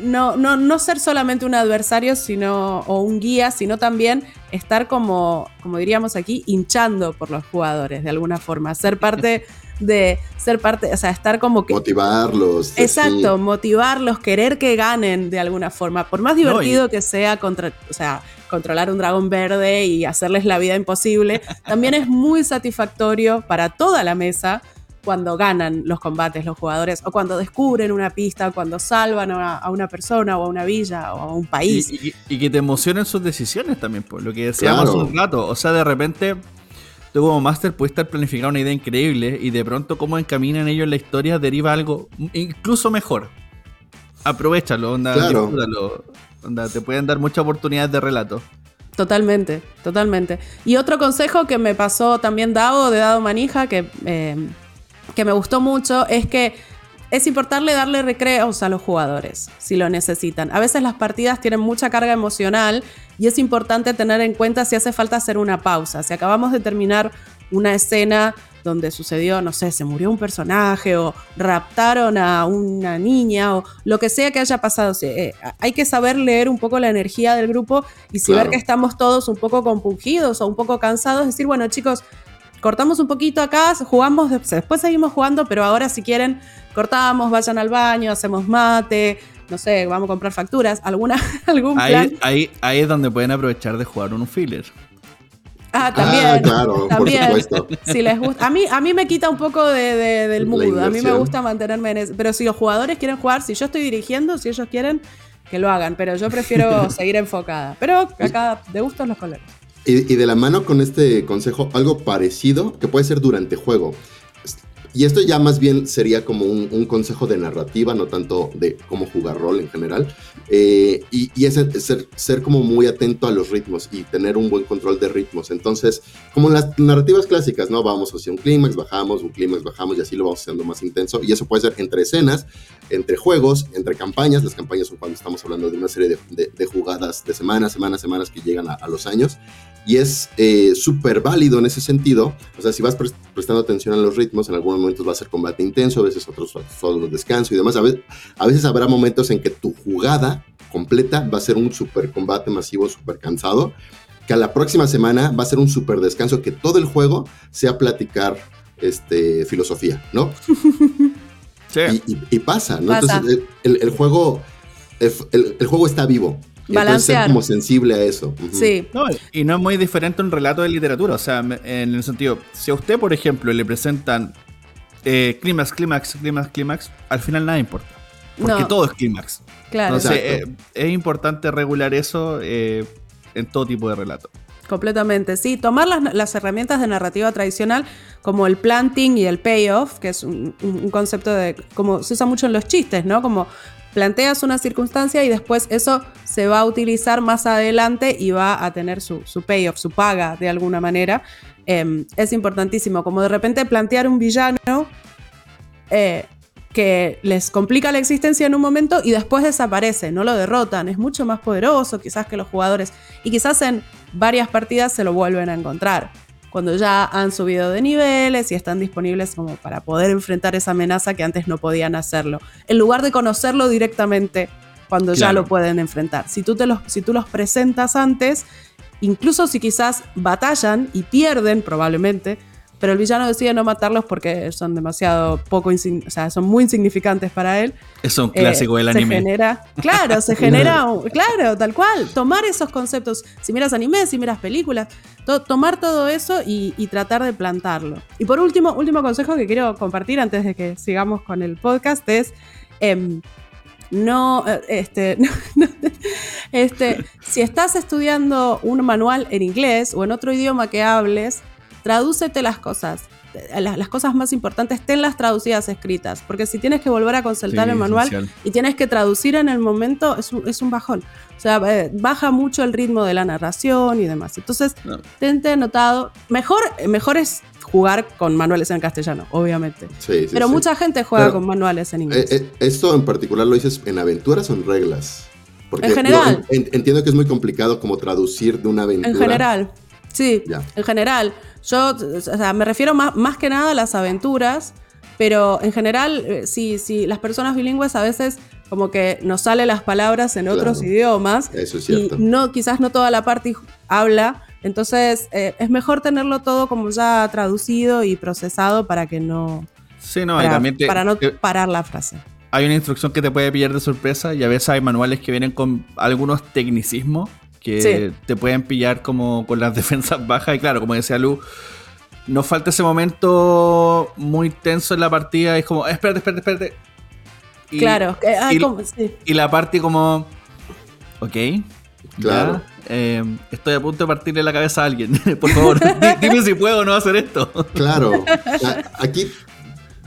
no, no, no ser solamente un adversario sino, o un guía, sino también estar como, como diríamos aquí, hinchando por los jugadores de alguna forma, ser parte de ser parte, o sea, estar como que... Motivarlos. Exacto, motivarlos, querer que ganen de alguna forma, por más divertido que sea contra, o sea, controlar un dragón verde y hacerles la vida imposible, también es muy satisfactorio para toda la mesa cuando ganan los combates los jugadores, o cuando descubren una pista, cuando salvan a una, persona o a una villa o a un país. Y, que te emocionen sus decisiones también, por lo que decíamos un rato. O sea, de repente, tú como máster puedes estar planificando una idea increíble y de pronto cómo encaminan ellos la historia deriva algo incluso mejor. Aprovechalo, onda, onda, te pueden dar muchas oportunidades de relato. Totalmente, totalmente. Y otro consejo que me pasó también Dado de Dado Manija, que eh, que me gustó mucho es que es importante darle recreos a los jugadores si lo necesitan. A veces las partidas tienen mucha carga emocional y es importante tener en cuenta si hace falta hacer una pausa. Si acabamos de terminar una escena donde sucedió, no sé, se murió un personaje o raptaron a una niña o lo que sea que haya pasado. Eh, hay que saber leer un poco la energía del grupo y si ver que estamos todos un poco compungidos o un poco cansados, decir, bueno chicos, cortamos un poquito acá, jugamos, después seguimos jugando, pero ahora si quieren, cortamos, vayan al baño, hacemos mate, no sé, vamos a comprar facturas, alguna, algún plan. Ahí, ahí es donde pueden aprovechar de jugar un filler. Ah, también. Ah, claro, también. por supuesto. Si les gusta. A mí, a mí me quita un poco de, del mood. A mí me gusta mantenerme en eso. Pero si los jugadores quieren jugar, si yo estoy dirigiendo, si ellos quieren, que lo hagan. Pero yo prefiero seguir enfocada. Pero acá de gustos los colores. Y, de la mano con este consejo, algo parecido que puede ser durante juego. Y esto ya más bien sería como un, consejo de narrativa, no tanto de cómo jugar rol en general. Eh, y, y es ser, ser, como muy atento a los ritmos y tener un buen control de ritmos. Entonces, como en las narrativas clásicas, ¿no? Vamos hacia un clímax, bajamos, un clímax, bajamos y así lo vamos haciendo más intenso. Y eso puede ser entre escenas, entre juegos, entre campañas. Las campañas son cuando estamos hablando de una serie de, jugadas de semanas, semanas, semanas que llegan a, los años. Y es eh, súper válido en ese sentido. O sea, si vas prestando atención a los ritmos, en algún momentos va a ser combate intenso, a veces otros solo descanso y demás. A veces, a veces habrá momentos en que tu jugada completa va a ser un super combate masivo, súper cansado, que a la próxima semana va a ser un super descanso, que todo el juego sea platicar este, filosofía, ¿no? Sí. Y, pasa, ¿no? Entonces el, juego, el, juego está vivo. Balancear. Como sensible a eso. Sí. y no es muy diferente un relato de literatura. O sea, en el sentido, si a usted, por ejemplo, le presentan eh, clímax, clímax, clímax, clímax, al final nada importa. Porque todo es clímax. Claro. Entonces, eh, es importante regular eso eh, en todo tipo de relato. Completamente, sí. Tomar las, herramientas de narrativa tradicional como el planting y el payoff, que es un, concepto de, como se usa mucho en los chistes, ¿no? Como planteas una circunstancia y después eso se va a utilizar más adelante y va a tener su, su payoff, su paga de alguna manera. Em, es importantísimo, como de repente plantear un villano eh, que les complica la existencia en un momento y después desaparece, no lo derrotan, es mucho más poderoso quizás que los jugadores y quizás en varias partidas se lo vuelven a encontrar. Cuando ya han subido de niveles y están disponibles como para poder enfrentar esa amenaza que antes no podían hacerlo. En lugar de conocerlo directamente cuando ya lo pueden enfrentar. Si tú, te los, si tú los presentas antes, incluso si quizás batallan y pierden probablemente, pero el villano decide no matarlos porque son demasiado poco, o sea, son muy insignificantes para él. Es un clásico del eh, anime. Genera, claro, se genera, claro, tal cual, tomar esos conceptos, si miras anime, si miras películas, tomar todo eso y, tratar de plantarlo. Y por último, último consejo que quiero compartir antes de que sigamos con el podcast es... Em, no, eh, este, este, si estás estudiando un manual en inglés o en otro idioma que hables, tradúcete las cosas. eh, las, las cosas más importantes, tenlas traducidas escritas, porque si tienes que volver a consultar Sí, el manual esencial. y tienes que traducir en el momento, es un, es un bajón. O sea, eh, baja mucho el ritmo de la narración y demás. Entonces, No. tente anotado. Mejor, mejor es jugar con manuales en castellano, obviamente. Sí, sí, Pero mucha gente juega Pero, con manuales en Eh, inglés. eh, ¿Esto en particular lo dices en aventuras o en reglas? Porque En general. en- entiendo que es muy complicado como traducir de una aventura. En general, sí, en general. Yo, o sea, me refiero más, más que nada a las aventuras, pero en general, eh, sí, sí, las personas bilingües a veces como que nos salen las palabras en otros Claro. idiomas Eso es y cierto. no, quizás no toda la parte habla, entonces eh, es mejor tenerlo todo como ya traducido y procesado para que no, Sí, no, y para, también te- para no te- parar la frase. hay una instrucción que te puede pillar de sorpresa y a veces hay manuales que vienen con algunos tecnicismos que Sí. te pueden pillar como con las defensas bajas y claro, como decía Lu, nos falta ese momento muy tenso en la partida y es como, espérate, espérate, espérate. Y- claro, que hay y- sí. Y la parte como, ok, Claro. ya, eh, estoy a punto de partirle la cabeza a alguien. Por favor, di- dime si puedo o no hacer esto. Claro. A- Aquí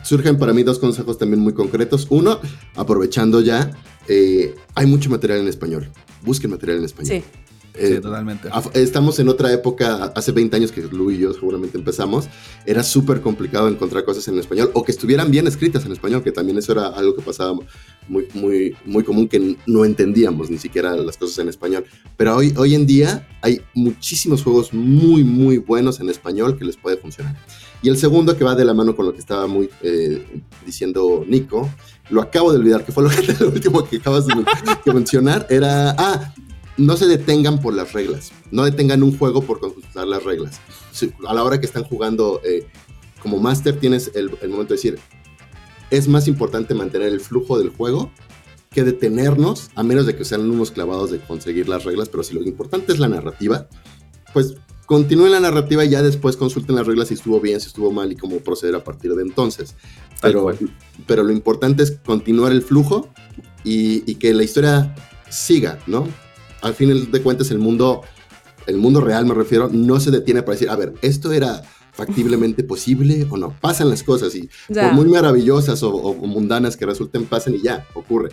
surgen para mí dos consejos también muy concretos. Uno, aprovechando ya, eh, hay mucho material en español. Busquen material en español. Sí. Eh, Sí, totalmente. Estamos en otra época, hace 20 años que Lu y yo seguramente empezamos, era súper complicado encontrar cosas en español o que estuvieran bien escritas en español, que también eso era algo que pasaba muy, muy, muy común que no entendíamos ni siquiera las cosas en español. Pero hoy, hoy en día hay muchísimos juegos muy, muy buenos en español que les puede funcionar. Y el segundo que va de la mano con lo que estaba muy eh, diciendo Nico, lo acabo de olvidar, que fue lo, último que acabas de, de mencionar, era, ah, no se detengan por las reglas, no detengan un juego por consultar las reglas. Si- a la hora que están jugando eh, como máster tienes el, el momento de decir, es más importante mantener el flujo del juego que detenernos, a menos de que sean unos clavados de conseguir las reglas, pero si lo importante es la narrativa, pues continúen la narrativa y ya después consulten las reglas si estuvo bien, si estuvo mal y cómo proceder a partir de entonces. Pero, pero lo importante es continuar el flujo y, y que la historia siga, ¿no? Al fin de cuentas el mundo, el mundo real me refiero, no se detiene para decir, a ver, esto era factiblemente posible o no. Pasan las cosas y Ya. por muy maravillosas o, o mundanas que resulten, pasan y ya, ocurre.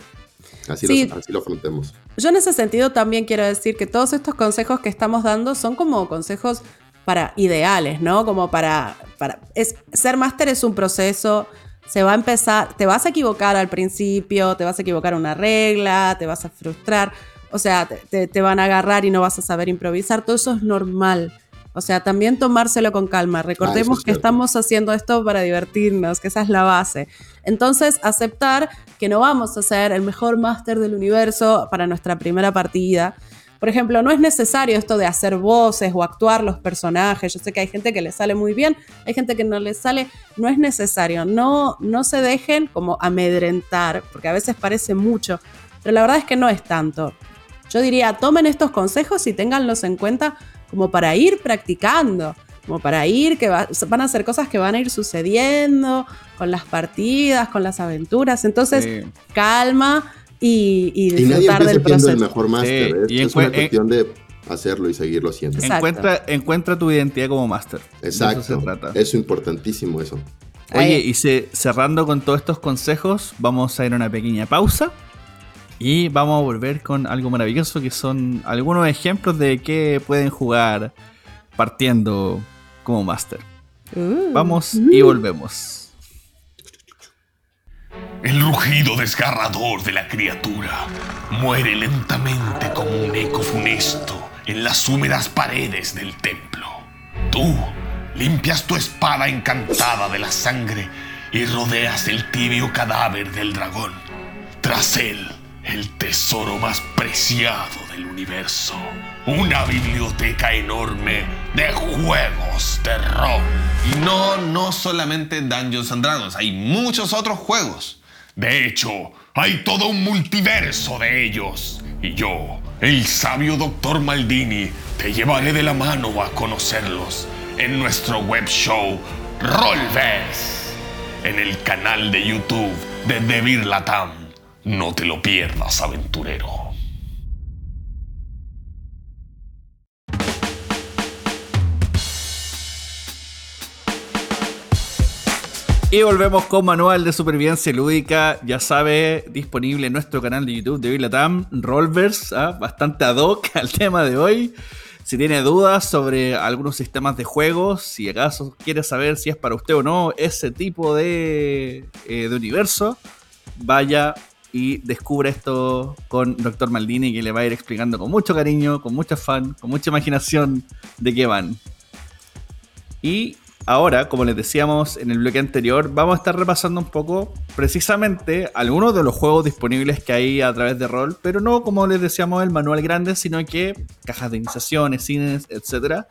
Así, Sí. lo, así lo afrontemos. Yo en ese sentido también quiero decir que todos estos consejos que estamos dando son como consejos para ideales, ¿no? Como para, para es, ser máster es un proceso, se va a empezar, te vas a equivocar al principio, te vas a equivocar una regla, te vas a frustrar, o sea, te, te- van a agarrar y no vas a saber improvisar, todo eso es normal. O sea, también tomárselo con calma. Recordemos es que estamos haciendo esto para divertirnos, que esa es la base. Entonces, aceptar que no vamos a ser el mejor máster del universo para nuestra primera partida. Por ejemplo, no es necesario esto de hacer voces o actuar los personajes. Yo sé que hay gente que le sale muy bien, hay gente que no le sale. No es necesario. No, no se dejen como amedrentar, porque a veces parece mucho, pero la verdad es que no es tanto. Yo diría, tomen estos consejos y ténganlos en cuenta como para ir practicando, como para ir, que va- van a ser cosas que van a ir sucediendo con las partidas, con las aventuras. Entonces, Sí. calma y, y Y nadie disfrutar del siendo proceso. el mejor máster. Sí, ¿eh? y es una encue- cuestión de hacerlo y seguirlo haciendo. Exacto. Encuentra, encuentra tu identidad como máster. Exacto. eso se trata. Es importantísimo eso. Oye, Ahí. y se- cerrando con todos estos consejos, vamos a ir a una pequeña pausa y vamos a volver con algo maravilloso que son algunos ejemplos de qué pueden jugar partiendo como máster. Uh. Vamos y volvemos. El rugido desgarrador de la criatura muere lentamente como un eco funesto en las húmedas paredes del templo. Tú limpias tu espada encantada de la sangre y rodeas el tibio cadáver del dragón. Tras él, el tesoro más preciado del universo. Una biblioteca enorme de juegos de rol. Y no, no solamente Dungeons and Dragons, hay muchos otros juegos. De hecho, hay todo un multiverso de ellos. Y yo, el sabio Dr. Maldini, te llevaré de la mano a conocerlos en nuestro web show Rollverse, en el canal de YouTube de Devir Latam. No te lo pierdas, aventurero. Y volvemos con manual de supervivencia lúdica, ya sabe, disponible en nuestro canal de YouTube de Vilatam, Rollverse, ¿ah? bastante ad hoc al tema de hoy. Si tiene dudas sobre algunos sistemas de juegos, si acaso quiere saber si es para usted o no ese tipo de, eh, de universo, vaya y descubra esto con Dr. Maldini que le va a ir explicando con mucho cariño, con mucho fan, con mucha imaginación de qué van. Y Ahora, como les decíamos en el bloque anterior, vamos a estar repasando un poco precisamente algunos de los juegos disponibles que hay a través de rol, pero no como les decíamos el manual grande, sino que cajas de iniciaciones, cines, etc.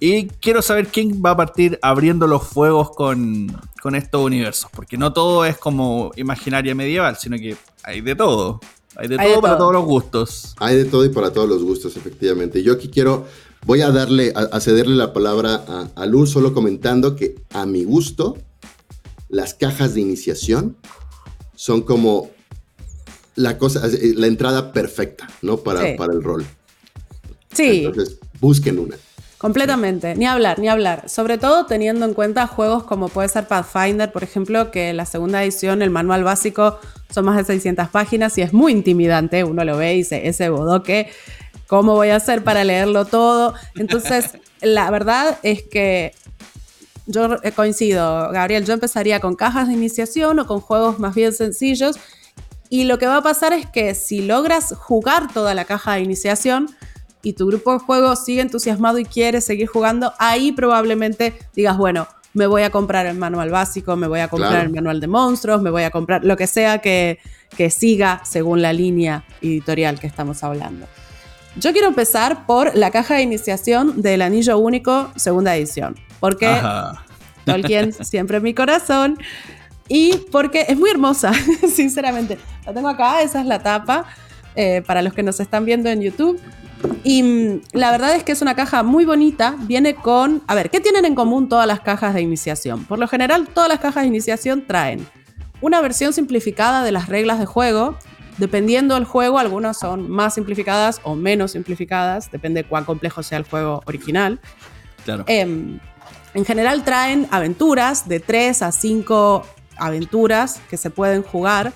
Y quiero saber quién va a partir abriendo los fuegos con, con estos universos, porque no todo es como imaginaria medieval, sino que hay de todo. Hay de todo para todos los gustos. Hay de todo y para todos los gustos, efectivamente. Yo aquí quiero Voy a darle, a, cederle la palabra a, a solo comentando que a mi gusto, las cajas de iniciación son como la cosa, la entrada perfecta, ¿no? Para, para el rol. Sí. Entonces, busquen una. Completamente, ni hablar, ni hablar. Sobre todo teniendo en cuenta juegos como puede ser Pathfinder, por ejemplo, que la segunda edición, el manual básico, son más de 600 páginas y es muy intimidante. Uno lo ve y dice, ese bodoque ¿Cómo voy a hacer para leerlo todo? Entonces, la verdad es que yo coincido, Gabriel, yo empezaría con cajas de iniciación o con juegos más bien sencillos. Y lo que va a pasar es que si logras jugar toda la caja de iniciación y tu grupo de juego sigue entusiasmado y quiere seguir jugando, ahí probablemente digas, bueno, me voy a comprar el manual básico, me voy a comprar el manual de monstruos, me voy a comprar lo que sea que, que siga según la línea editorial que estamos hablando. Yo quiero empezar por la caja de iniciación del Anillo Único, segunda edición. Porque Tolkien siempre en mi corazón. Y porque es muy hermosa, sinceramente. La tengo acá, esa es la tapa. Eh, para los que nos están viendo en YouTube. Y mm, la verdad es que es una caja muy bonita. Viene con. A ver, ¿qué tienen en común todas las cajas de iniciación? Por lo general, todas las cajas de iniciación traen una versión simplificada de las reglas de juego, Dependiendo del juego, algunas son más simplificadas o menos simplificadas, depende de cuán complejo sea el juego original. Claro. Em, en general traen aventuras de 3 a 5 aventuras que se pueden jugar.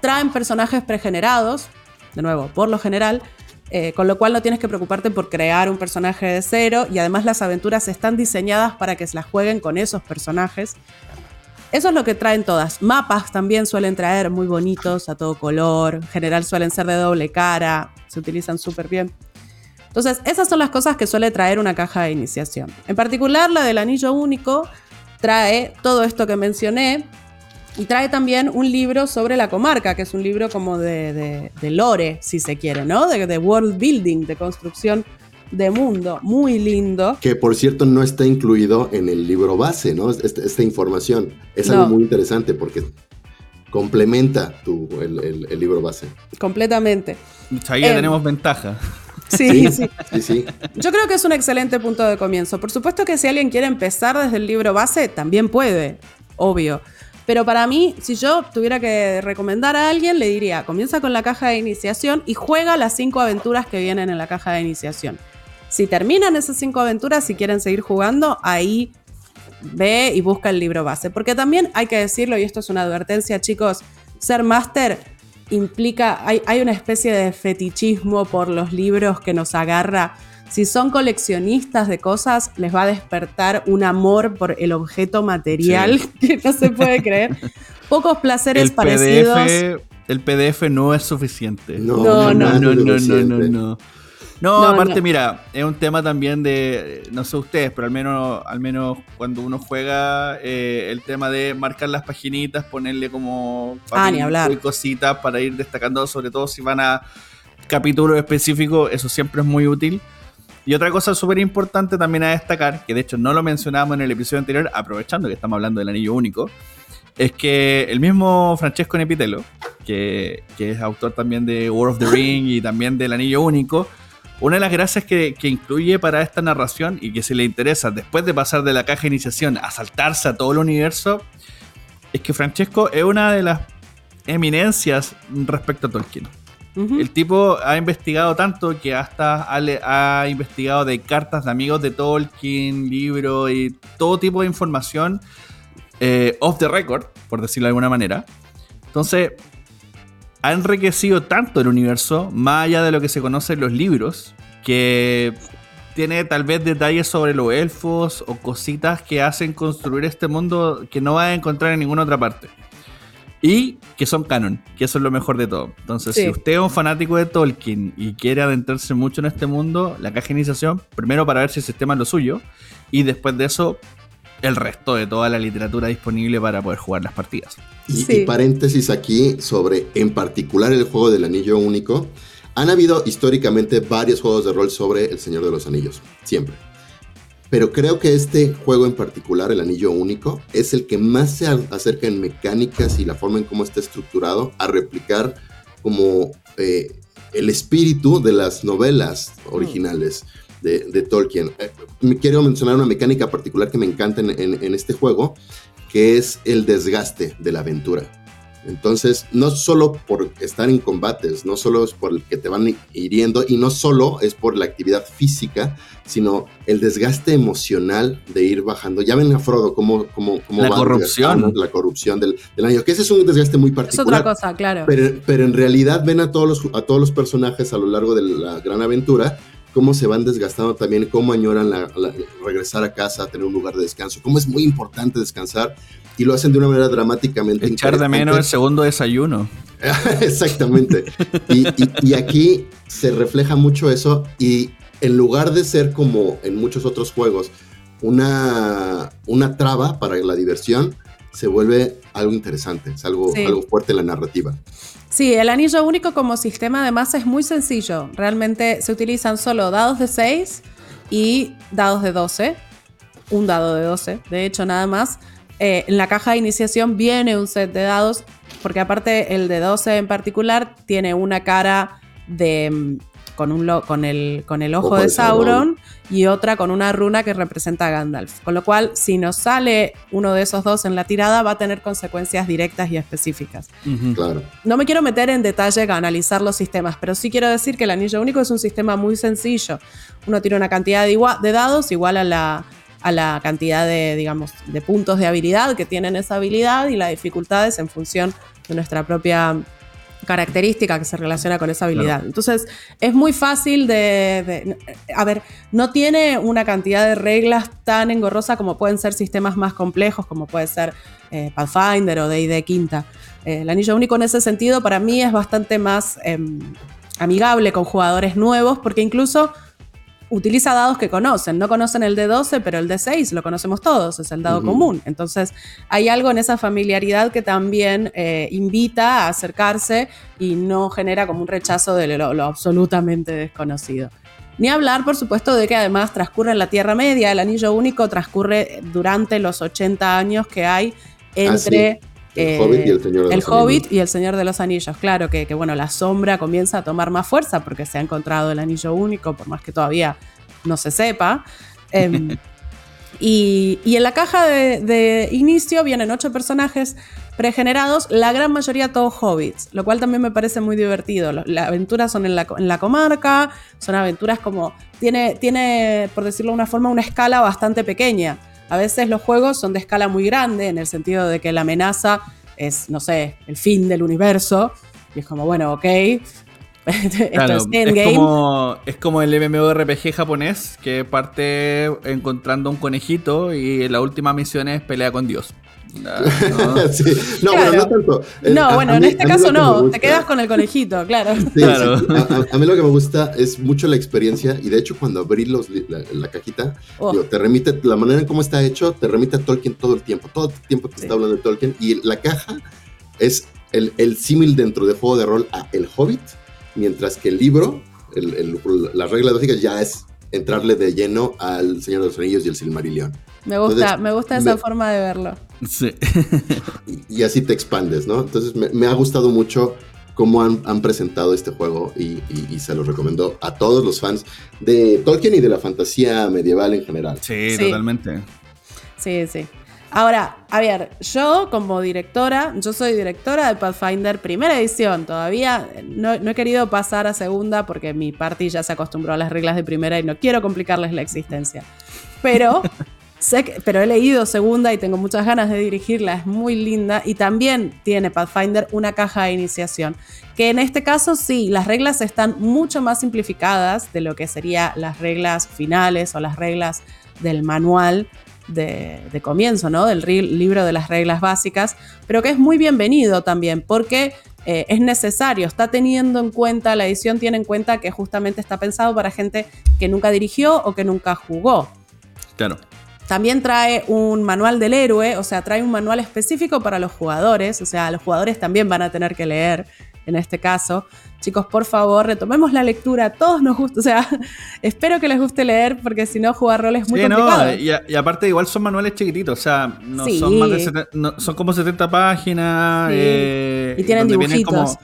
Traen personajes pregenerados, de nuevo, por lo general, eh, con lo cual no tienes que preocuparte por crear un personaje de cero y además las aventuras están diseñadas para que se las jueguen con esos personajes. Eso es lo que traen todas. Mapas también suelen traer muy bonitos, a todo color. En general suelen ser de doble cara, se utilizan súper bien. Entonces, esas son las cosas que suele traer una caja de iniciación. En particular, la del anillo único trae todo esto que mencioné y trae también un libro sobre la comarca, que es un libro como de, lore, si se quiere, ¿no? De, de world building, de construcción de mundo, muy lindo. Que por cierto no está incluido en el libro base, ¿no? Esta, información. Es algo muy interesante porque complementa tu, el, libro base. Completamente. Ahí ya em, tenemos ventaja. Sí sí, sí, sí. Yo creo que es un excelente punto de comienzo. Por supuesto que si alguien quiere empezar desde el libro base, también puede, obvio. Pero para mí, si yo tuviera que recomendar a alguien, le diría, comienza con la caja de iniciación y juega las cinco aventuras que vienen en la caja de iniciación. Si terminan esas cinco aventuras, si quieren seguir jugando, ahí ve y busca el libro base. Porque también hay que decirlo, y esto es una advertencia, chicos, ser máster implica, hay, hay, una especie de fetichismo por los libros que nos agarra. Si son coleccionistas de cosas, les va a despertar un amor por el objeto material que no se puede creer. Pocos placeres parecidos. el PDF no es suficiente. no, no, no, no, no. no, no. No, aparte, mira, es un tema también de, no sé ustedes, pero al menos, al menos cuando uno juega, eh, el tema de marcar las paginitas, ponerle como ah, y cositas para ir destacando, sobre todo si van a capítulos específicos, eso siempre es muy útil. Y otra cosa súper importante también a destacar, que de hecho no lo mencionábamos en el episodio anterior, aprovechando que estamos hablando del anillo único, es que el mismo Francesco Nepitelo, que, que es autor también de War of the Ring y también del anillo único, una de las gracias que, incluye para esta narración y que se le interesa después de pasar de la caja de iniciación a saltarse a todo el universo es que Francesco es una de las eminencias respecto a Tolkien. El tipo ha investigado tanto que hasta ha, ha, investigado de cartas de amigos de Tolkien, libros y todo tipo de información eh, off the record, por decirlo de alguna manera. Entonces, ha enriquecido tanto el universo, más allá de lo que se conoce en los libros, que tiene tal vez detalles sobre los elfos o cositas que hacen construir este mundo que no va a encontrar en ninguna otra parte. Y que son canon, que eso es lo mejor de todo. Entonces, Sí. si usted es un fanático de Tolkien y quiere adentrarse mucho en este mundo, la iniciación, primero para ver si el sistema es lo suyo, y después de eso, el resto de toda la literatura disponible para poder jugar las partidas. Y, Sí. y paréntesis aquí sobre, en particular, el juego del anillo único. Han habido históricamente varios juegos de rol sobre el Señor de los Anillos, siempre. Pero creo que este juego en particular, el anillo único, es el que más se acerca en mecánicas y la forma en cómo está estructurado a replicar como eh, el espíritu de las novelas originales de, de Tolkien. Eh, me quiero mencionar una mecánica particular que me encanta en- en- en este juego, que es el desgaste de la aventura. Entonces, no solo por estar en combates, no solo es por el que te van hiriendo y no solo es por la actividad física, sino el desgaste emocional de ir bajando. Ya ven a Frodo cómo, cómo, cómo La va corrupción. desgastando La corrupción del, del año, que ese es un desgaste muy Es particular. otra cosa, claro. Pero, pero en realidad ven a todos, los, a todos los personajes a lo largo de la gran aventura, cómo se van desgastando también, cómo añoran la- la- regresar a casa, tener un lugar de descanso, cómo es muy importante descansar y lo hacen de una manera dramáticamente Echar de menos el interesante. segundo desayuno. Exactamente. Y, y- y aquí se refleja mucho eso y en lugar de ser como en muchos otros juegos una, una traba para la diversión, se vuelve algo interesante, es algo, Sí. algo fuerte en la narrativa. Sí, el anillo único como sistema además es muy sencillo. Realmente se utilizan solo dados de 6 y dados de 12. Un dado de 12, de hecho, nada más. Eh, en la caja de iniciación viene un set de dados, porque aparte el de 12 en particular tiene una cara de mm, con, un lo- con, el, con el ojo, Ojo de, de Sauron, Sauron. y otra con una runa que representa a Gandalf. Con lo cual, si nos sale uno de esos dos en la tirada, va a tener consecuencias directas y específicas. Claro. No me quiero meter en detalle a analizar los sistemas, pero sí quiero decir que el anillo único es un sistema muy sencillo. Uno tira una cantidad de, igua- de dados igual a la, a la cantidad de, digamos, de puntos de habilidad que tienen esa habilidad y la dificultad es en función de nuestra propia característica que se relaciona con esa habilidad. Entonces, es muy fácil de, de- A ver, no tiene una cantidad de reglas tan engorrosa como pueden ser sistemas más complejos, como puede ser eh, Pathfinder o D&D Quinta. Eh, el anillo único en ese sentido para mí es bastante más em, amigable con jugadores nuevos, porque incluso utiliza dados que conocen. No conocen el de 12, pero el de 6 lo conocemos todos, es el dado común. Entonces, hay algo en esa familiaridad que también eh, invita a acercarse y no genera como un rechazo de lo, lo absolutamente desconocido. Ni hablar, por supuesto, de que además transcurre en la Tierra Media. El anillo único transcurre durante los 80 años que hay entre El eh, Hobbit y el Señor de el los Hobbit Anillos. y el Señor de los Anillos. Claro que, que, bueno, la sombra comienza a tomar más fuerza porque se ha encontrado el anillo único, por más que todavía no se sepa. Em, y, y en la caja de, de inicio vienen ocho personajes pregenerados, la gran mayoría todos hobbits, lo cual también me parece muy divertido. Las aventuras son en la, en la comarca, son aventuras como. Tiene, tiene, por decirlo de una forma, una escala bastante pequeña. A veces los juegos son de escala muy grande, en el sentido de que la amenaza es, no sé, el fin del universo. Y es como, bueno, ok. Esto Claro, es es, endgame. como, es como el MMORPG japonés que parte encontrando un conejito y la última misión es pelea con Dios. Ah, ¿no? Sí. No, Claro. bueno, no tanto. No, a- bueno, a en mí- este a mí caso no, gusta- te quedas con el conejito, claro. Sí, Claro. sí. A, a- mí lo que me gusta es mucho la experiencia y de hecho cuando abrí los, la, la cajita, Oh. digo, te remite, la manera en cómo está hecho, te remite a Tolkien todo el tiempo, todo el tiempo que Sí. está hablando de Tolkien y la caja es el, el símil dentro de juego de rol a El Hobbit, mientras que el libro, el- el- las reglas básicas ya es entrarle de lleno al Señor de los Anillos y el Silmarillion. Me gusta, Entonces, me gusta esa me- forma de verlo. Sí. y, y así te expandes, ¿no? Entonces me, me ha gustado mucho cómo han, han presentado este juego y, y- y se lo recomiendo a todos los fans de Tolkien y de la fantasía medieval en general. Sí, Sí. totalmente. Sí, sí. Ahora, a ver, yo como directora, yo soy directora de Pathfinder primera edición. Todavía no, no he querido pasar a segunda porque mi party ya se acostumbró a las reglas de primera y no quiero complicarles la existencia. Pero Sé que- pero he leído segunda y tengo muchas ganas de dirigirla, es muy linda y también tiene Pathfinder una caja de iniciación, que en este caso sí, las reglas están mucho más simplificadas de lo que serían las reglas finales o las reglas del manual de, comienzo, ¿no? Del libro de las reglas básicas, pero que es muy bienvenido también porque eh, es necesario, está teniendo en cuenta, la edición tiene en cuenta que justamente está pensado para gente que nunca dirigió o que nunca jugó. Claro. También trae un manual del héroe, o sea, trae un manual específico para los jugadores, o sea, los jugadores también van a tener que leer en este caso. Chicos, por favor, retomemos la lectura, todos nos gusta, o sea, espero que les guste leer porque si no jugar rol es muy Sí, no, complicado. y, a- y aparte igual son manuales chiquititos, o sea, no Sí. son más de seten- no- son como 70 páginas. Sí. eh, Y tienen donde vienen dibujitos.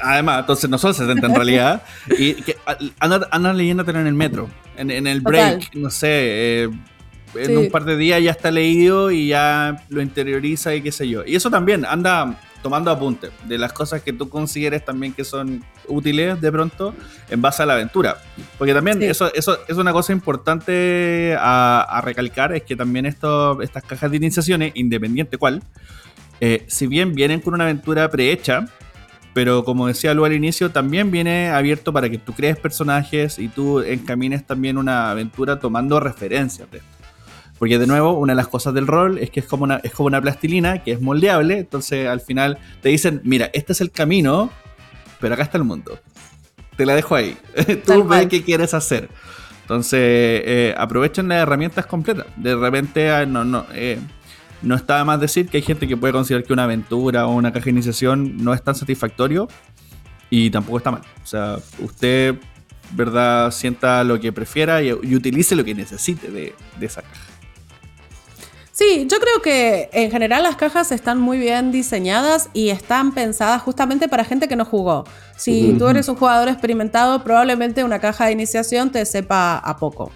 Además, entonces no son 70 en realidad. y que a- anda, anda leyéndotelo en el metro, en, en el Total. break, no sé. eh, en Sí. un par de días ya está leído y ya lo interioriza y qué sé yo. Y eso también, anda tomando apunte de las cosas que tú consideres también que son útiles de pronto en base a la aventura. Porque también Sí. eso, eso es una cosa importante a, a recalcar, es que también esto, estas cajas de iniciaciones, independiente cuál, eh, si bien vienen con una aventura prehecha, pero como decía Lu al inicio, también viene abierto para que tú crees personajes y tú encamines también una aventura tomando referencias de esto. Porque de nuevo, una de las cosas del rol es que es como una, es como una plastilina que es moldeable, entonces al final te dicen, mira, este es el camino, pero acá está el mundo. Te la dejo ahí. Tú cual. qué quieres hacer. Entonces, eh, aprovechen las herramientas completas. De repente, ah, no, no, eh, no está más decir que hay gente que puede considerar que una aventura o una caja de iniciación no es tan satisfactorio y tampoco está mal. O sea, usted, ¿verdad? Sienta lo que prefiera y, y utilice lo que necesite de, de esa caja. Sí, yo creo que en general las cajas están muy bien diseñadas y están pensadas justamente para gente que no jugó. Si tú eres un jugador experimentado, probablemente una caja de iniciación te sepa a poco.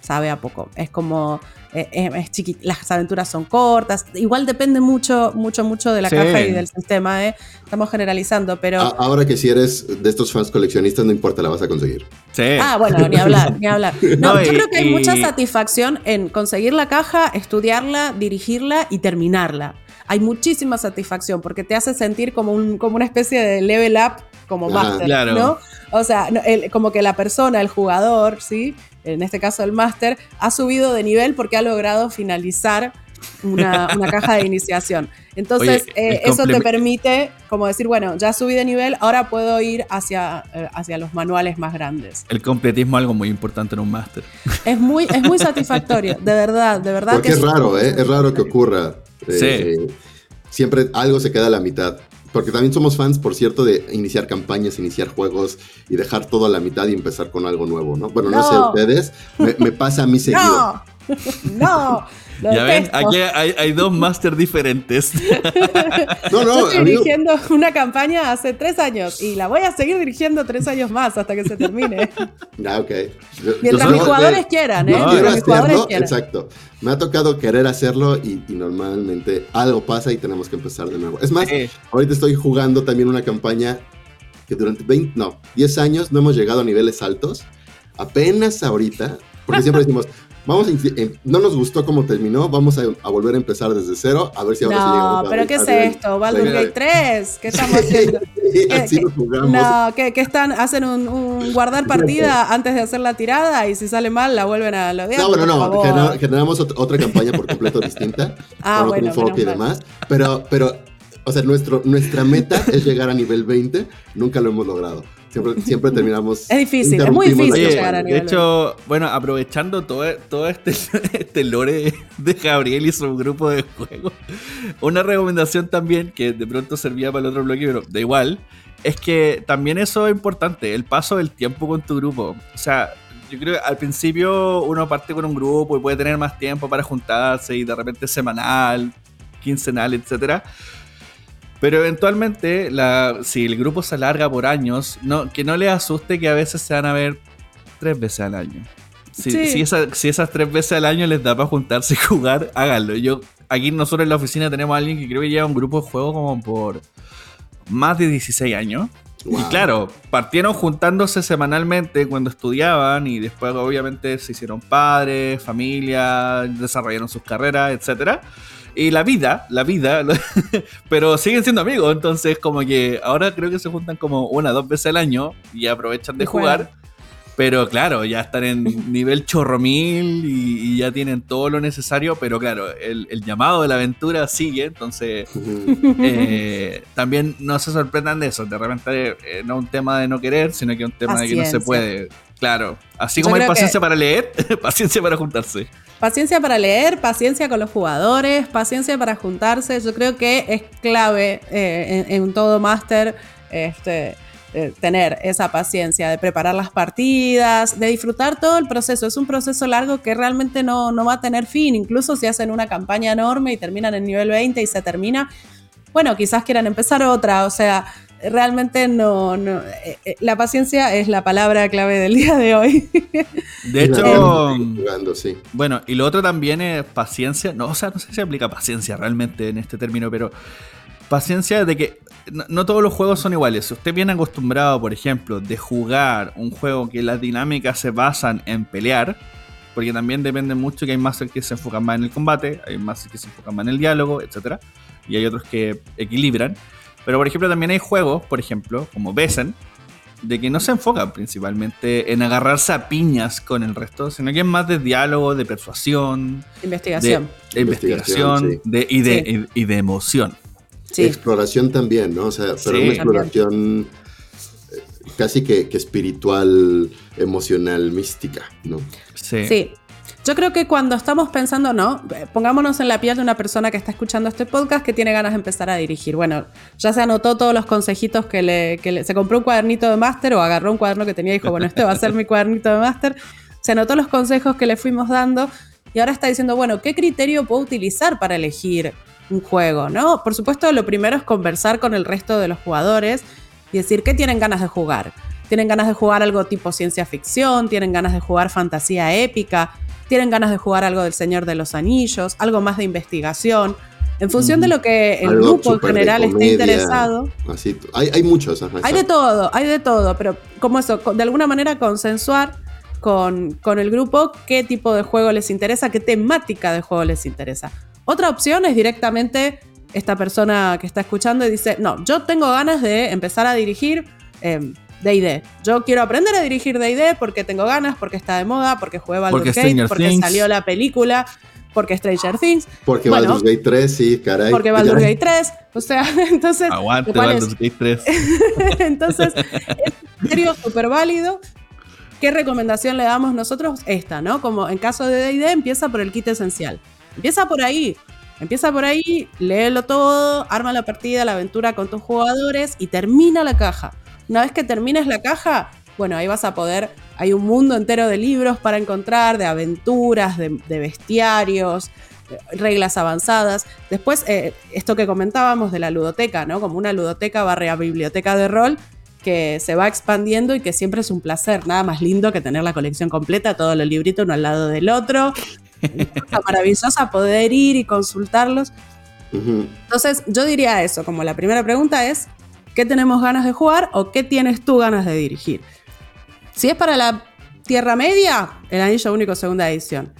Sabe a poco. Es como. eh, eh, es chiqui- las aventuras son cortas. Igual depende mucho, mucho, mucho de la Sí. caja y del sistema, ¿eh? Estamos generalizando, pero. A- ahora que si eres de estos fans coleccionistas, no importa, la vas a conseguir. Sí. Ah, bueno, ni hablar, ni hablar. No, No, yo y- creo que hay y- mucha satisfacción en conseguir la caja, estudiarla, dirigirla y terminarla. Hay muchísima satisfacción porque te hace sentir como, un, como una especie de level up como Ajá. máster, Claro. ¿no? O sea, no, el- como que la persona, el jugador, ¿sí? En este caso el máster, ha subido de nivel porque ha logrado finalizar una, una caja de iniciación. Entonces, Oye, eh, eso te permite como decir, bueno, ya subí de nivel, ahora puedo ir hacia, eh, hacia los manuales más grandes. El completismo es algo muy importante en un máster. Es muy, es muy satisfactorio, de verdad, de verdad. Porque que es raro, ¿eh? Es raro que ocurra. Sí. Eh, Siempre algo se queda a la mitad. Porque también somos fans, por cierto, de iniciar campañas, iniciar juegos y dejar todo a la mitad y empezar con algo nuevo, ¿no? Bueno, no, sé ustedes, me, me pasa a mí seguido. ¡No! ¡No! Lo ya ven, detesto. aquí hay, hay dos máster diferentes. No, Yo no, estoy amigo, dirigiendo una campaña hace tres años y la voy a seguir dirigiendo tres años más hasta que se termine. Ah, ok. Yo- yo Mientras soy mis de- jugadores quieran, ¿eh? No, Mientras mis jugadores quieran. exacto. Me ha tocado querer hacerlo y, y normalmente algo pasa y tenemos que empezar de nuevo. Es más, Sí. ahorita estoy jugando también una campaña que durante 20, no, 10 años no hemos llegado a niveles altos. Apenas ahorita, porque siempre decimos, vamos a, eh, no nos gustó cómo terminó, vamos a, a volver a empezar desde cero, a ver si ahora sí No, llegamos a- pero ¿qué es esto? Baldur's Gate 3, ¿qué estamos haciendo? Así ¿Qué- lo jugamos. No, que, están, hacen un, un guardar partida antes de hacer la tirada y si sale mal la vuelven a lo No, bueno, no, genera- generamos ot- otra campaña por completo distinta, Ah, con bueno, otro enfoque y demás, pero, pero, o sea, nuestro, nuestra meta es llegar a nivel 20, nunca lo hemos logrado. Siempre, siempre terminamos... Es difícil, es muy difícil Oye, llegar a nivel de hecho, bueno, aprovechando todo, todo este, este lore de Gabriel y su grupo de juegos, una recomendación también que de pronto servía para el otro bloque, pero da igual, es que también eso es importante, el paso del tiempo con tu grupo. O sea, yo creo que al principio uno parte con un grupo y puede tener más tiempo para juntarse y de repente semanal, quincenal, etcétera. Pero eventualmente, la, si el grupo se alarga por años, no, que no les asuste que a veces se van a ver tres veces al año. Si, Sí. si esa- si esas tres veces al año les da para juntarse y jugar, háganlo. Yo, aquí nosotros en la oficina tenemos a alguien que creo que lleva un grupo de juego como por más de 16 años. Y claro, partieron juntándose semanalmente cuando estudiaban y después obviamente se hicieron padres, familia, desarrollaron sus carreras, etcétera. Y la vida, la vida, pero siguen siendo amigos, entonces como que ahora creo que se juntan como una, dos veces al año y aprovechan de jugar. Pero claro, ya están en nivel chorromil y, y, ya tienen todo lo necesario, pero claro, el, el llamado de la aventura sigue, entonces eh, también no se sorprendan de eso, de repente eh, no es un tema de no querer, sino que es un tema de que no se puede. Claro, así como hay paciencia para leer, paciencia para juntarse. Paciencia para leer, paciencia con los jugadores, paciencia para juntarse, yo creo que es clave eh, en, en todo máster. Este, eh, tener esa paciencia de preparar las partidas, de disfrutar todo el proceso. Es un proceso largo que realmente no, no va a tener fin, incluso si hacen una campaña enorme y terminan en nivel 20 y se termina. Bueno, quizás quieran empezar otra, o sea, realmente no, no eh, eh, la paciencia es la palabra clave del día de hoy. De hecho, sí. bueno, y lo otro también es paciencia, no, o sea, no sé si se aplica paciencia realmente en este término, pero paciencia de que no, todos los juegos son iguales. Si usted viene acostumbrado, por ejemplo, de jugar un juego que las dinámicas se basan en pelear, porque también depende mucho que hay más que se enfocan más en el combate, hay más que se enfocan más en el diálogo, etc. Y hay otros que equilibran. Pero por ejemplo también hay juegos, por ejemplo, como Besen, de que no se enfocan principalmente en agarrarse a piñas con el resto, sino que es más de diálogo, de persuasión, investigación, de, investigación, de, y, de, y de emoción. Exploración también, ¿no? O sea, pero una exploración eh, casi que, espiritual, emocional, mística, ¿no? Sí. sí. Yo creo que cuando estamos pensando, ¿no? Pongámonos en la piel de una persona que está escuchando este podcast que tiene ganas de empezar a dirigir. Bueno, ya se anotó todos los consejitos que le, que le se compró un cuadernito de máster o agarró un cuaderno que tenía y dijo, bueno, este va a ser mi cuadernito de máster. Se anotó los consejos que le fuimos dando y ahora está diciendo, bueno, ¿qué criterio puedo utilizar para elegir un juego, ¿no? Por supuesto, lo primero es conversar con el resto de los jugadores y decir qué tienen ganas de jugar. Tienen ganas de jugar algo tipo ciencia ficción, tienen ganas de jugar fantasía épica, tienen ganas de jugar algo del Señor de los Anillos, algo más de investigación. En función de lo que el grupo en general esté interesado. Así, hay, hay muchos. hay de todo, hay de todo, pero como eso, de alguna manera consensuar con, con el grupo qué tipo de juego les interesa, qué temática de juego les interesa. Otra opción es directamente esta persona que está escuchando y dice, no, yo tengo ganas de empezar a dirigir eh, D&D. Yo quiero aprender a dirigir D&D porque tengo ganas, porque está de moda, porque juega Baldur's Gate, porque salió la película, porque Stranger Things. Porque Baldur's Gate 3, sí, caray. Porque Baldur's Gate 3, o sea, entonces... Aguante Baldur's Gate 3. entonces, es un serio súper válido. ¿Qué recomendación le damos nosotros? Esta, ¿no? Como en caso de D&D, empieza por el kit esencial. Empieza por ahí. Empieza por ahí, léelo todo, arma la partida, la aventura con tus jugadores y termina la caja. Una vez que termines la caja, bueno, ahí vas a poder, hay un mundo entero de libros para encontrar, de aventuras, de, bestiarios, reglas avanzadas. Después, eh, esto que comentábamos de la ludoteca, ¿no? Como una ludoteca barra biblioteca de rol que se va expandiendo y que siempre es un placer, nada más lindo que tener la colección completa, todos los libritos uno al lado del otro, cosa maravillosa poder ir y consultarlos. Entonces, yo diría eso, como la primera pregunta es, ¿qué tenemos ganas de jugar o qué tienes tú ganas de dirigir? Si es para la Tierra Media, el Anillo Único Segunda Edición.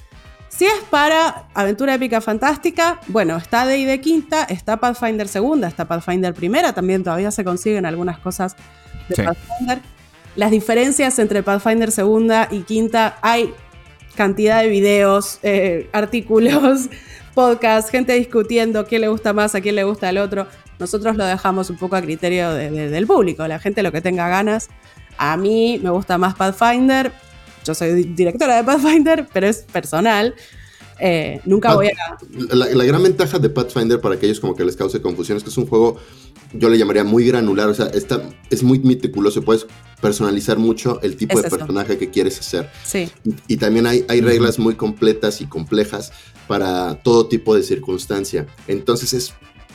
Si es para Aventura Épica Fantástica, bueno, está de Quinta, está Pathfinder Segunda, está Pathfinder Primera, también todavía se consiguen algunas cosas de Pathfinder. Las diferencias entre Pathfinder Segunda y Quinta, hay cantidad de videos, eh, artículos, podcasts, gente discutiendo quién le gusta más, a quién le gusta el otro. Nosotros lo dejamos un poco a criterio del público, la gente lo que tenga ganas. A mí me gusta más Pathfinder, yo soy directora de Pathfinder, pero es personal. Eh, nunca voy a... La, la, gran ventaja de Pathfinder para aquellos como que les cause confusión es que es un juego, yo le llamaría muy granular, o sea, está, es muy meticuloso, puedes personalizar mucho el tipo de personaje que quieres hacer. Sí. Y, también hay, hay reglas muy completas y complejas para todo tipo de circunstancia. Entonces es,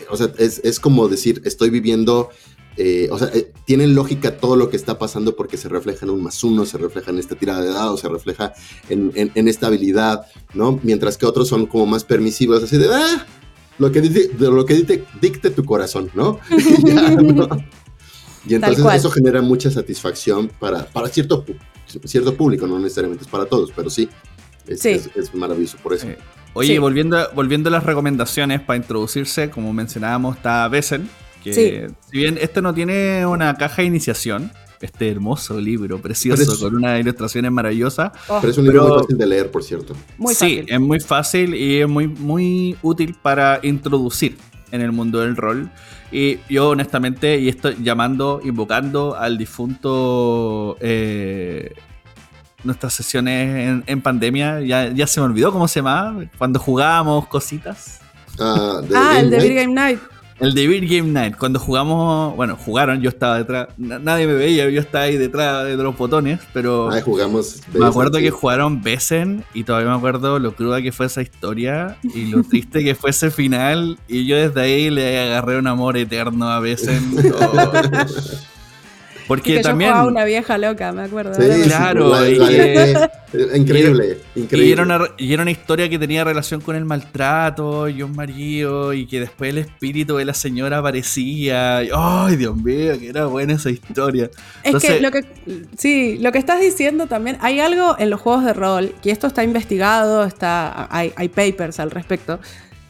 o sea, es, es como decir, estoy viviendo eh, o sea, eh, tiene lógica todo lo que está pasando porque se refleja en un más uno, se refleja en esta tirada de dados, se refleja en, esta habilidad, ¿no? Mientras que otros son como más permisivos, así de, ah, lo que, dice, de lo que dice, dicte tu corazón, ¿no? Y entonces eso genera mucha satisfacción para, para cierto, cierto público, no necesariamente es para todos, pero sí, es, es, maravilloso por eso. Oye, volviendo, volviendo a las recomendaciones para introducirse, como mencionábamos, está Besen, que si bien este no tiene una caja de iniciación, este hermoso libro, precioso, con unas ilustraciones maravillosas. Oh. pero es un libro muy fácil de leer, por cierto. sí, es muy fácil y es muy, muy útil para introducir en el mundo del rol. Y yo honestamente, y estoy llamando, invocando al difunto... Eh, nuestras sesiones en, pandemia, ya, ya, se me olvidó cómo se llamaba, cuando jugábamos cositas. ah, ah el de Big Game Night. El de Beer Game Night, cuando jugamos, bueno, jugaron, yo estaba detrás, nadie me veía, yo estaba ahí detrás de los botones, pero... Ahí jugamos. Me acuerdo que jugaron Besen y todavía me acuerdo lo cruda que fue esa historia y lo triste que fue ese final y yo desde ahí le agarré un amor eterno a Besen. Porque también. Yo una vieja loca, me acuerdo. Sí, claro. increíble, increíble. Y era, una, y era, una, historia que tenía relación con el maltrato y un marido, y que después el espíritu de la señora aparecía. ¡Ay, Dios mío! Que era buena esa historia. Es que lo que. Sí, lo que estás diciendo también. Hay algo en los juegos de rol, que esto está investigado, está, hay, hay papers al respecto.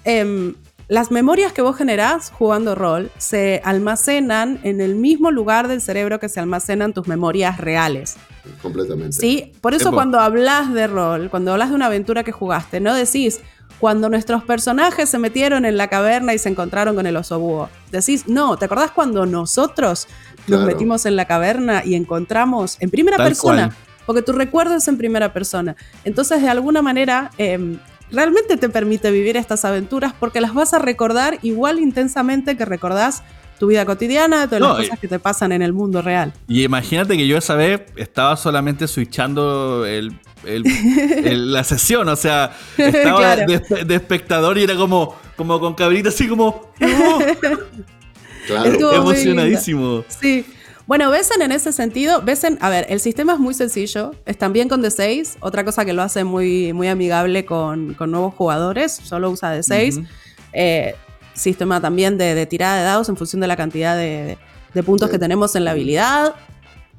Eh, las memorias que vos generás jugando rol se almacenan en el mismo lugar del cerebro que se almacenan tus memorias reales. Completamente. Sí, por eso cuando hablas de rol, cuando hablas de una aventura que jugaste, no decís cuando nuestros personajes se metieron en la caverna y se encontraron con el oso búho. Decís, no, ¿te acordás cuando nosotros nos metimos en la caverna y encontramos en primera persona? Porque tu recuerdo es en primera persona. Entonces, de alguna manera, em, realmente te permite vivir estas aventuras porque las vas a recordar igual intensamente que recordás tu vida cotidiana, todas las cosas que te pasan en el mundo real. Y imagínate que yo esa vez estaba solamente switchando el, la sesión, o sea, estaba de, espectador y era como, como con cabrita así como... claro. Emocionadísimo. Sí. Bueno, Besen en ese sentido, Besen, a ver, el sistema es muy sencillo, es también con D6, otra cosa que lo hace muy, muy amigable con, nuevos jugadores, solo usa D6. Eh, sistema también de, tirada de dados en función de la cantidad de, puntos que tenemos en la habilidad,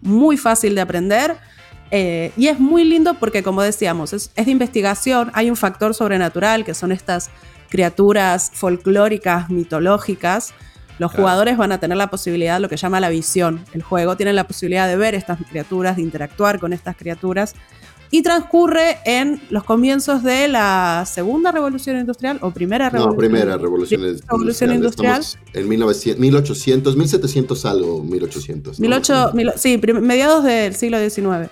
muy fácil de aprender. Eh, y es muy lindo porque, como decíamos, es, es de investigación, hay un factor sobrenatural que son estas criaturas folclóricas, mitológicas, los jugadores van a tener la posibilidad, lo que llama la visión. El juego tiene la posibilidad de ver estas criaturas, de interactuar con estas criaturas. Y transcurre en los comienzos de la segunda revolución industrial o primera revolución. No, primera revolución, revolución industrial. en 1900, 1800, 1700 algo, 1800. sí, mediados del siglo XIX.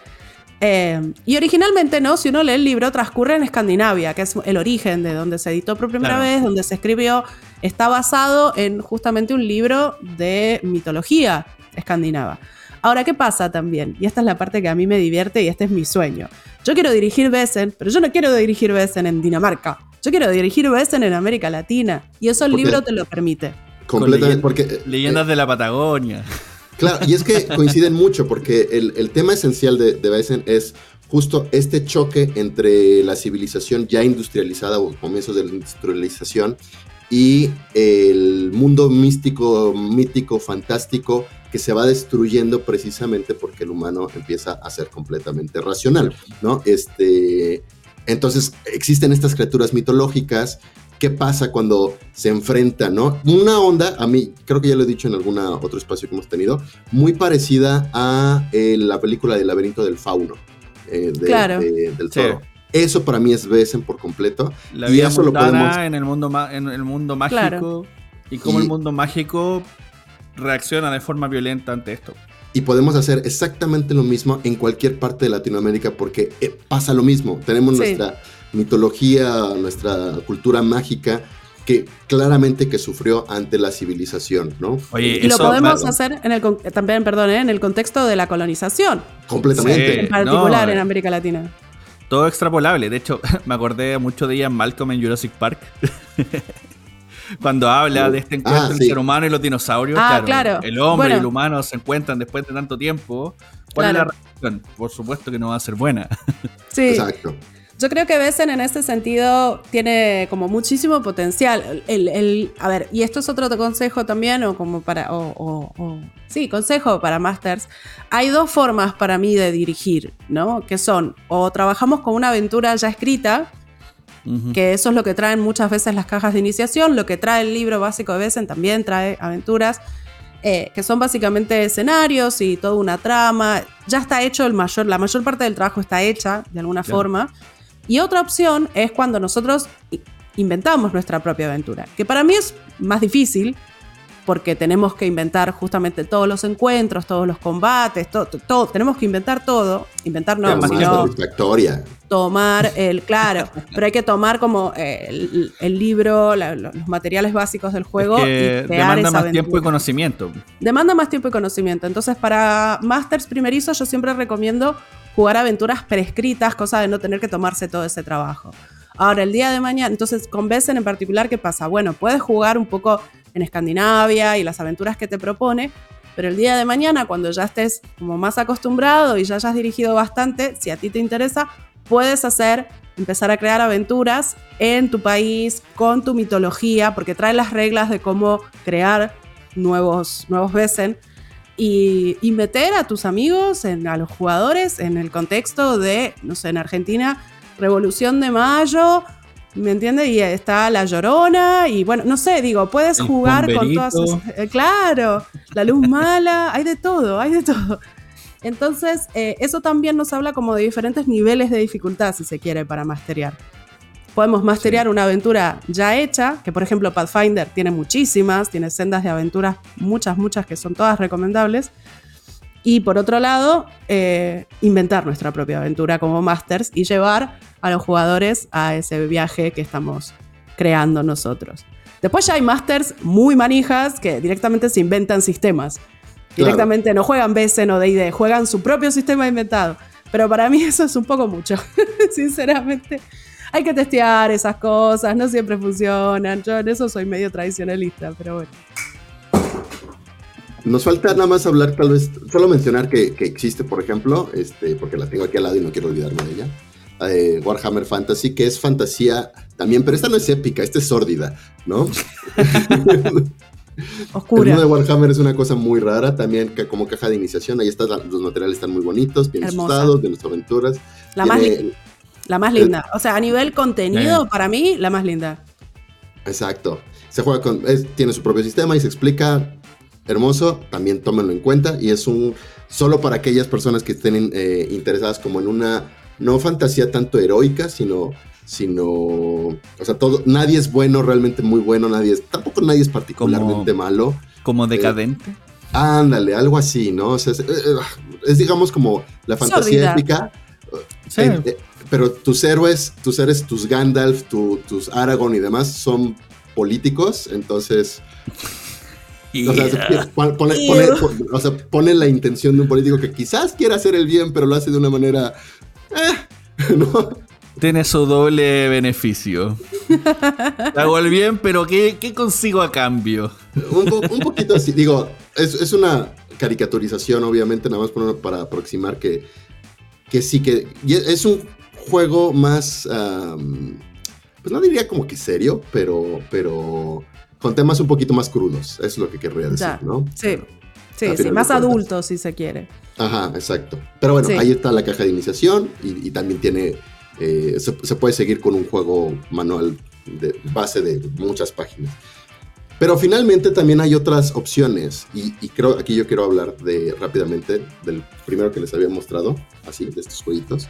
Eh, y originalmente, ¿no? Si uno lee el libro, transcurre en Escandinavia, que es el origen de donde se editó por primera vez, donde se escribió. Está basado en justamente un libro de mitología escandinava. Ahora, ¿qué pasa también? Y esta es la parte que a mí me divierte y este es mi sueño. Yo quiero dirigir Besen, pero yo no quiero dirigir Besen en Dinamarca. Yo quiero dirigir Besen en América Latina. Y eso el libro te lo permite. Completamente, porque... Leyendas de la Patagonia. Claro, y es que coinciden mucho porque el, tema esencial de, de es justo este choque entre la civilización ya industrializada o comienzos de la industrialización y el mundo místico, mítico, fantástico que se va destruyendo precisamente porque el humano empieza a ser completamente racional, ¿no? Este, entonces existen estas criaturas mitológicas qué pasa cuando se enfrentan, ¿no? Una onda, a mí, creo que ya lo he dicho en algún otro espacio que hemos tenido, muy parecida a eh, la película del laberinto del fauno, eh, claro. del toro. Eso para mí es Besen por completo. La vida eso lo en el mundo, en el mundo mágico y cómo el mundo mágico reacciona de forma violenta ante esto. Y podemos hacer exactamente lo mismo en cualquier parte de Latinoamérica porque eh, pasa lo mismo. Tenemos nuestra mitología, nuestra cultura mágica que claramente que sufrió ante la civilización, ¿no? y lo podemos hacer en el también, perdón, ¿eh? en el contexto de la colonización. Completamente. en particular en América Latina. Todo extrapolable. De hecho, me acordé mucho de Ian Malcolm en Jurassic Park. Cuando habla de este encuentro ah, entre el ser humano y los dinosaurios, ah, claro, el hombre y el humano se encuentran después de tanto tiempo. ¿Cuál es la reacción? Por supuesto que no va a ser buena. Sí. Exacto. Yo creo que Besen en ese sentido tiene como muchísimo potencial. El, el- a ver, y esto es otro consejo también, o como para. O, o- o- sí, consejo para Masters. Hay dos formas para mí de dirigir, ¿no? Que son, o trabajamos con una aventura ya escrita, Ujú. que eso es lo que traen muchas veces las cajas de iniciación, lo que trae el libro básico de Besen también trae aventuras, eh, que son básicamente escenarios y toda una trama. Ya está hecho el mayor, la mayor parte del trabajo está hecha de alguna Claro. forma. Y otra opción es cuando nosotros inventamos nuestra propia aventura, que para mí es más difícil porque tenemos que inventar justamente todos los encuentros, todos los combates, todo, todo, tenemos que inventar todo, inventar no, sino tomar el, claro, pero hay que tomar como eh, el, el libro, la- los materiales básicos del juego Es que y crear demanda esa más tiempo y conocimiento. Demanda más tiempo y conocimiento. Entonces, para Masters primerizos, yo siempre recomiendo jugar aventuras prescritas, cosa de no tener que tomarse todo ese trabajo. Ahora, el día de mañana, entonces, con Besen en particular, ¿qué pasa? Bueno, puedes jugar un poco en Escandinavia y las aventuras que te propone, pero el día de mañana, cuando ya estés como más acostumbrado y ya hayas dirigido bastante, si a ti te interesa, puedes hacer, empezar a crear aventuras en tu país, con tu mitología, porque trae las reglas de cómo crear nuevos, nuevos Besen y, y meter a tus amigos, en, a los jugadores, en el contexto de, no sé, en Argentina, Revolución de Mayo, ¿me entiendes? Y está La Llorona, y bueno, no sé, digo, puedes El jugar con todas eh, claro, la luz mala, hay de todo, hay de todo. Entonces, eh, eso también nos habla como de diferentes niveles de dificultad, si se quiere, para masterear. Podemos masterear una aventura ya hecha, que por ejemplo Pathfinder tiene muchísimas, tiene sendas de aventuras, muchas, muchas que son todas recomendables. Y por otro lado, eh, inventar nuestra propia aventura como masters y llevar a los jugadores a ese viaje que estamos creando nosotros. Después ya hay masters muy manijas que directamente se inventan sistemas. Claro. Directamente no juegan BSN o D&D, juegan su propio sistema inventado. Pero para mí eso es un poco mucho, sinceramente. Hay que testear esas cosas, no siempre funcionan. Yo en eso soy medio tradicionalista, pero bueno. Nos falta nada más hablar, tal vez, solo mencionar que, que existe, por ejemplo, este, porque la tengo aquí al lado y no quiero olvidarme de ella. eh, Warhammer Fantasy, que es fantasía también, pero esta no es épica, esta es sórdida, ¿no? El Oscura. mundo de Warhammer es una cosa muy rara, también que como caja de iniciación, ahí están los materiales están muy bonitos, bien asustados, de nuestras aventuras. La Tiene- la más linda. O sea, a nivel contenido, para mí, la más linda. Exacto. Se juega con. es- tiene su propio sistema y se explica. Hermoso. También tómenlo en cuenta. Y es un. Solo para aquellas personas que estén eh, interesadas como en una. No fantasía tanto heroica, sino. Sino. O sea, todo. Nadie es bueno, realmente muy bueno. Nadie es. Tampoco nadie es particularmente Como- malo. Como decadente. Ándale, algo así, ¿no? O sea, es, eh, eh, es, digamos como la fantasía épica. Sí. Eh, eh, pero tus héroes, tus héroes, tus Gandalf, tu- tus Aragorn y demás son políticos, entonces, o sea, pone, Ew. pone- pon- o sea, pone la intención de un político que quizás quiera hacer el bien, pero lo hace de una manera, eh, ¿no? Tiene su doble beneficio. Hago el bien, pero ¿qué, qué consigo a cambio? Un, po- un poquito así, digo, es, es una caricaturización, obviamente, nada más para aproximar que, que sí que y es un juego más, am, pues no diría como que serio, pero, pero con temas un poquito más crudos, es lo que querría decir, Ya. ¿no? Sí. Sí, más adulto, si se quiere. Ajá, exacto. Pero bueno, Sí. ahí está la caja de iniciación y, y también tiene, eh, se, se puede seguir con un juego manual de base de muchas páginas. Pero finalmente también hay otras opciones y, y creo aquí yo quiero hablar de rápidamente del primero que les había mostrado, así, de estos jueguitos.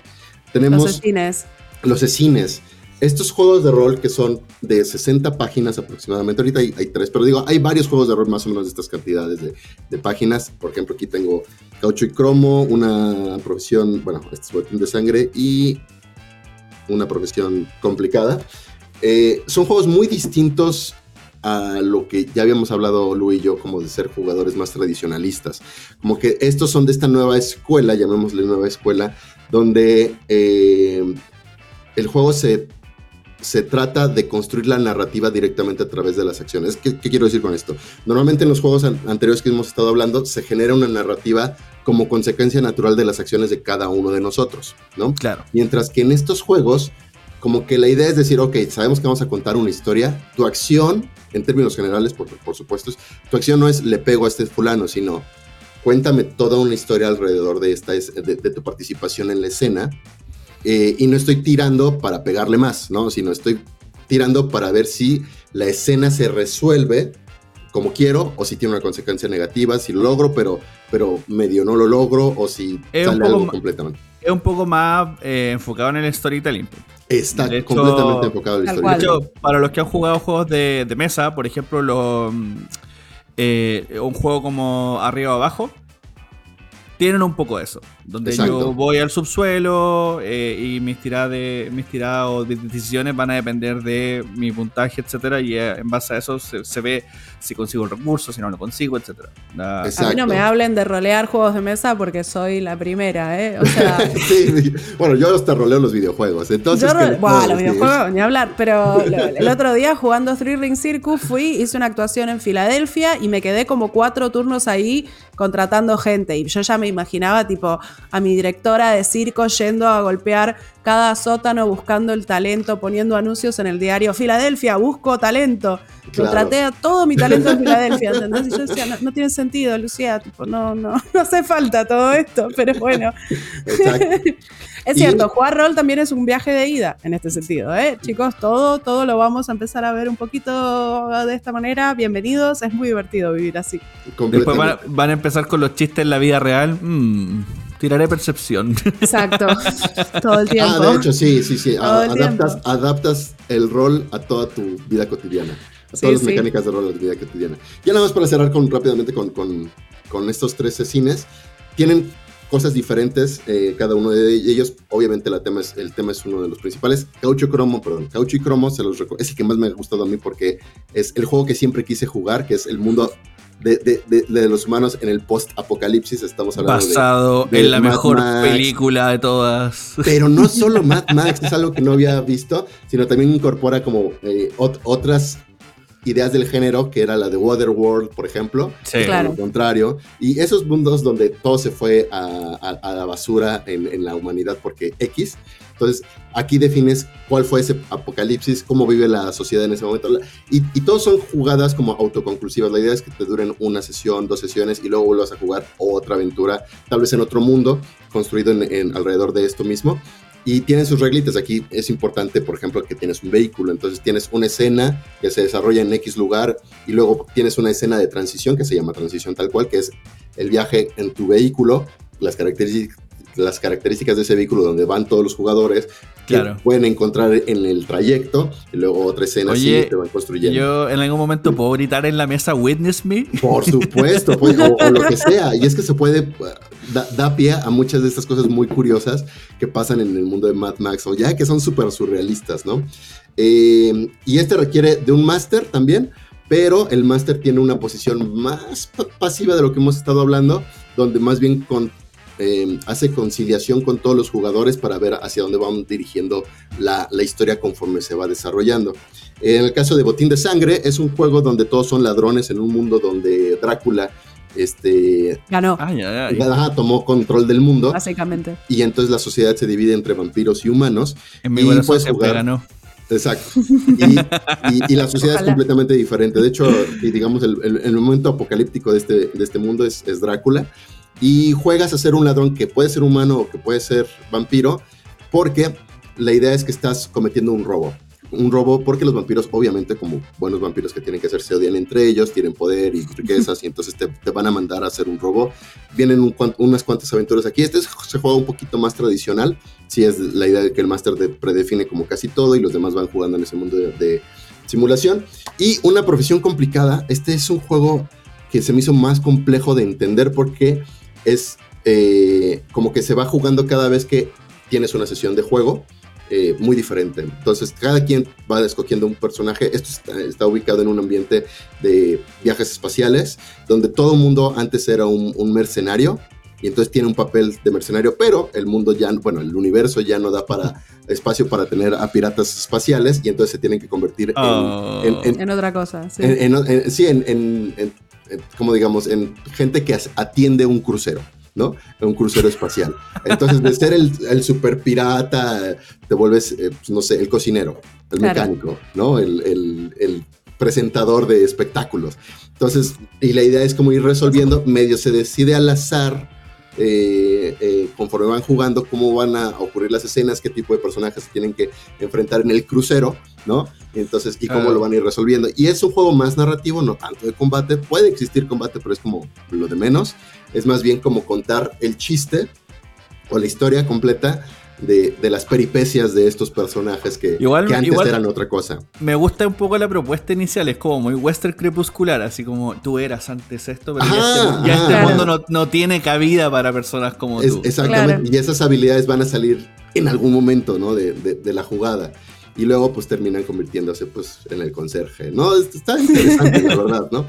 Tenemos Los cines. los. Estos juegos de rol que son de 60 páginas aproximadamente, ahorita hay, hay tres, pero digo, hay varios juegos de rol más o menos de estas cantidades de, de páginas. Por ejemplo, aquí tengo Caucho y Cromo, una profesión, bueno, este es boletín de sangre y una profesión complicada. Eh, son juegos muy distintos a lo que ya habíamos hablado Lu y yo, como de ser jugadores más tradicionalistas. Como que estos son de esta nueva escuela, llamémosle nueva escuela, donde eh, el juego se, se trata de construir la narrativa directamente a través de las acciones. ¿Qué, qué quiero decir con esto? Normalmente en los juegos an- anteriores que hemos estado hablando se genera una narrativa como consecuencia natural de las acciones de cada uno de nosotros, ¿no? Claro. Mientras que en estos juegos, como que la idea es decir, ok, sabemos que vamos a contar una historia, tu acción, en términos generales, por, por supuesto, es- tu acción no es le pego a este fulano, sino cuéntame toda una historia alrededor de, esta, es- de, de tu participación en la escena. eh, y no estoy tirando para pegarle más, ¿no? Sino estoy tirando para ver si la escena se resuelve como quiero o si tiene una consecuencia negativa, si lo logro, pero, pero medio no lo logro o si Es sale algo completamente. Es un poco más eh, enfocado en el storytelling. Está De hecho- completamente enfocado en la Tal historia. De hecho, para los que han jugado juegos de, de mesa, por ejemplo, lo, mm, eh, un juego como Arriba o Abajo, tienen un poco eso. Donde Exacto. yo voy al subsuelo eh, y mis tiradas, de, mis tiradas o de- decisiones van a depender de mi puntaje, etcétera Y eh, en base a eso se, se ve si consigo el recurso, si no lo consigo, etcétera La-. A mí no me hablen de rolear juegos de mesa porque soy la primera, ¿eh? O sea, Sí, bueno, yo hasta roleo los videojuegos. Entonces, yo ¿qué ro- le Buah, puedo los videojuegos, ni hablar, pero lo- el otro día jugando Three Ring Circus fui, hice una actuación en Filadelfia y me quedé como cuatro turnos ahí contratando gente. Y yo ya me imaginaba, tipo, a mi directora de circo yendo a golpear cada sótano buscando el talento, poniendo anuncios en el diario Filadelfia, busco talento. Claro. Contraté a todo mi talento en Filadelfia, ¿entendés? Y yo decía, no, no tiene sentido, Lucía, tipo, no, no, no hace falta todo esto, pero bueno. Es cierto, jugar rol también es un viaje de ida en este sentido, ¿eh? Chicos, todo, todo lo vamos a empezar a ver un poquito de esta manera. Bienvenidos, es muy divertido vivir así. Después van, van a empezar con los chistes en la vida real. Mm, tiraré percepción. Exacto, todo el tiempo. Ah, de hecho, sí, sí, sí. Todo el adaptas, adaptas el rol a toda tu vida cotidiana. A Sí, todas las sí. mecánicas de rol a tu vida cotidiana. Ya nada más para cerrar con, rápidamente con, con, con estos tres cines. Tienen cosas diferentes, eh, cada uno de ellos. Obviamente la tema es, el tema es uno de los principales. Caucho Cromo, perdón, Caucho y Cromo se los es el que más me ha gustado a mí porque es el juego que siempre quise jugar, que es el mundo de, de- de- de los humanos en el post-apocalipsis. Estamos hablando de Basado en la Mad mejor Max. película de todas. pero no solo Mad Max, es algo que no había visto, sino también incorpora como eh, ot- otras ideas del género, que era la de Waterworld, por ejemplo. Sí. Claro. Lo contrario. Y esos mundos donde todo se fue a, a- a la basura en, en la humanidad porque X. Entonces, aquí defines cuál fue ese apocalipsis, cómo vive la sociedad en ese momento. Y, y todos son jugadas como autoconclusivas. La idea es que te duren una sesión, dos sesiones y luego vuelvas a jugar otra aventura, tal vez en otro mundo, construido en, en- alrededor de esto mismo. Y tiene sus reglitas. Aquí es importante, por ejemplo, que tienes un vehículo. Entonces tienes una escena que se desarrolla en X lugar y luego tienes una escena de transición que se llama transición tal cual, que es el viaje en tu vehículo, las características las características de ese vehículo donde van todos los jugadores que Claro. pueden encontrar en el trayecto y luego otra escena Oye, así te van construyendo. Yo en algún momento puedo gritar en la mesa Witness Me. Por supuesto, pues, o, o lo que sea. Y es que se puede, da, da pie a muchas de estas cosas muy curiosas que pasan en el mundo de Mad Max, o ya que son súper surrealistas, ¿no? Eh, y este requiere de un máster también, pero el máster tiene una posición más pa- pasiva de lo que hemos estado hablando, donde más bien con, eh, hace conciliación con todos los jugadores para ver hacia dónde van dirigiendo la, la historia conforme se va desarrollando. En el caso de Botín de Sangre, es un juego donde todos son ladrones en un mundo donde Drácula este, Ganó, Ay, ay, ay. ajá, tomó control del mundo básicamente. y entonces la sociedad se divide entre vampiros y humanos. En mi Y puedes jugar. ganó. Exacto. Y, y- y la sociedad es completamente diferente. De hecho, digamos, el, el- el momento apocalíptico de este, de este mundo es, es Drácula. Y juegas a ser un ladrón que puede ser humano o que puede ser vampiro, porque la idea es que estás cometiendo un robo. Un robo porque los vampiros, obviamente, como buenos vampiros que tienen que hacer, se odian entre ellos, tienen poder y riquezas, y entonces te, te van a mandar a hacer un robo. Vienen unas cuantas aventuras aquí. Este es- se juega un poquito más tradicional. Sí, es la idea de que el máster de- predefine como casi todo y los demás van jugando en ese mundo de, de simulación. Y una profesión complicada. Este es un juego que se me hizo más complejo de entender porque es eh, como que se va jugando cada vez que tienes una sesión de juego. eh, muy diferente. Entonces, cada quien va escogiendo un personaje. Esto está, está ubicado en un ambiente de viajes espaciales, donde todo el mundo antes era un, un mercenario, y entonces tiene un papel de mercenario, pero el mundo ya, bueno, el universo ya no da para espacio para tener a piratas espaciales, y entonces se tienen que convertir en- Oh. en, en- En otra cosa, sí. en- en- en- sí, en, en- en- en- como digamos, en gente que atiende un crucero. ¿no? Un crucero espacial. Entonces, de ser el, el super pirata, te vuelves, eh, pues, no sé, el cocinero, el Claro. mecánico, ¿no? El, el- el presentador de espectáculos. Entonces, y la idea es como ir resolviendo, medio se decide al azar, eh, eh, conforme van jugando, cómo van a ocurrir las escenas, qué tipo de personajes se tienen que enfrentar en el crucero, ¿no? Entonces, y cómo Claro. lo van a ir resolviendo. Y es un juego más narrativo, no tanto de combate. Puede existir combate, pero es como lo de menos. Es más bien como contar el chiste o la historia completa de, de las peripecias de estos personajes que, Igual- que antes igual- eran otra cosa. Me gusta un poco la propuesta inicial, es como muy western crepuscular, así como tú eras antes esto, pero ya este, ya ajá. este Claro. mundo no, no tiene cabida para personas como Es- tú. exactamente. Claro. Y esas habilidades van a salir en algún momento, ¿no? De, de- de la jugada. Y luego, pues, terminan convirtiéndose, pues, en el conserje. No, Es- está interesante, la verdad, ¿no?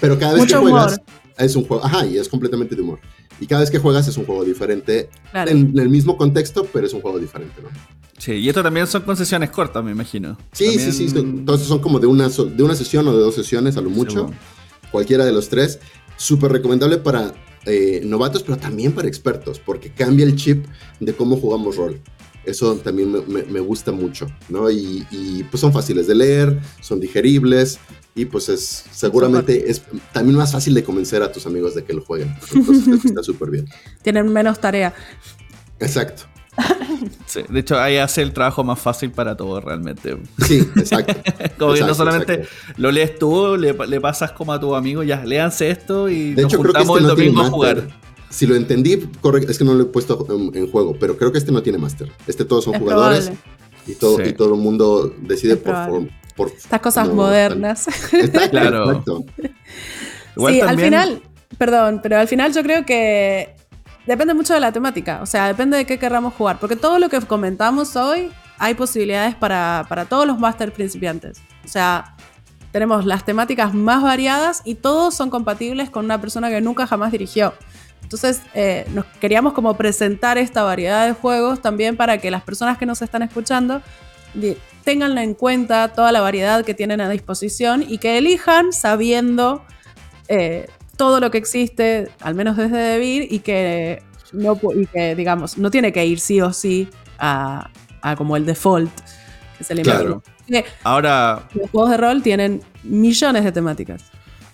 Pero cada vez Mucho que juegas, humor. Es un juego, ajá, y es completamente de humor. Y cada vez que juegas es un juego diferente, Claro. en, el mismo contexto, pero es un juego diferente, ¿no? Sí, y esto también son concesiones cortas, me imagino. Sí, También- sí, sí. son- Entonces son como de una, so- de una sesión o de dos sesiones a lo mucho. bueno. Cualquiera de los tres. Súper recomendable para eh, novatos, pero también para expertos, porque cambia el chip de cómo jugamos rol. Eso también me, me- me gusta mucho, ¿no? Y, y, pues son fáciles de leer, son digeribles y pues es seguramente es también más fácil de convencer a tus amigos de que lo jueguen. Entonces está súper bien. Tienen menos tarea. Exacto. Sí, de hecho, ahí hace el trabajo más fácil para todos realmente. Sí, exacto. Como que no Exacto, solamente exacto. lo lees tú, le, le pasas como a tu amigo, ya, léanse esto y De nos hecho, creo que juntamos este no el tiene domingo a jugar. Si lo entendí, correcto, es que no lo he puesto en, en juego, pero creo que este no tiene máster. Este todos son Es jugadores probable. y todo, Sí. y todo el mundo decide Es por, por, por- Estas cosas no, modernas. Exacto, Claro. exacto. Igual sí, también- al final, perdón, pero al final yo creo que depende mucho de la temática, o sea, depende de qué querramos jugar, porque todo lo que comentamos hoy hay posibilidades para, para todos los máster principiantes. O sea, tenemos las temáticas más variadas y todos son compatibles con una persona que nunca jamás dirigió. Entonces, eh, nos queríamos como presentar esta variedad de juegos también para que las personas que nos están escuchando tengan en cuenta toda la variedad que tienen a disposición y que elijan sabiendo eh, todo lo que existe, al menos desde Debir, y que, no, y que, digamos, no tiene que ir sí o sí a, a como el default, que es el Claro. Ahora, los juegos de rol tienen millones de temáticas.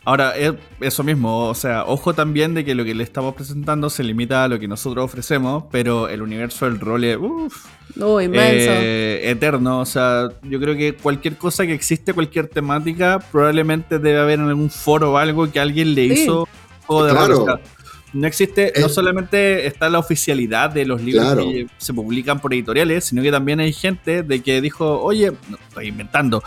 Ahora, es- eso mismo, o sea, ojo también de que lo que le estamos presentando se limita a lo que nosotros ofrecemos, pero el universo del rol es uf, Uy, inmenso. eh, eterno. O sea, yo creo que cualquier cosa que existe, cualquier temática, probablemente debe haber en algún foro o algo que alguien le Sí. hizo juego de Claro. rol. O no existe, no solamente está la oficialidad de los libros Claro. que se publican por editoriales, sino que también hay gente de que dijo, oye, no estoy inventando.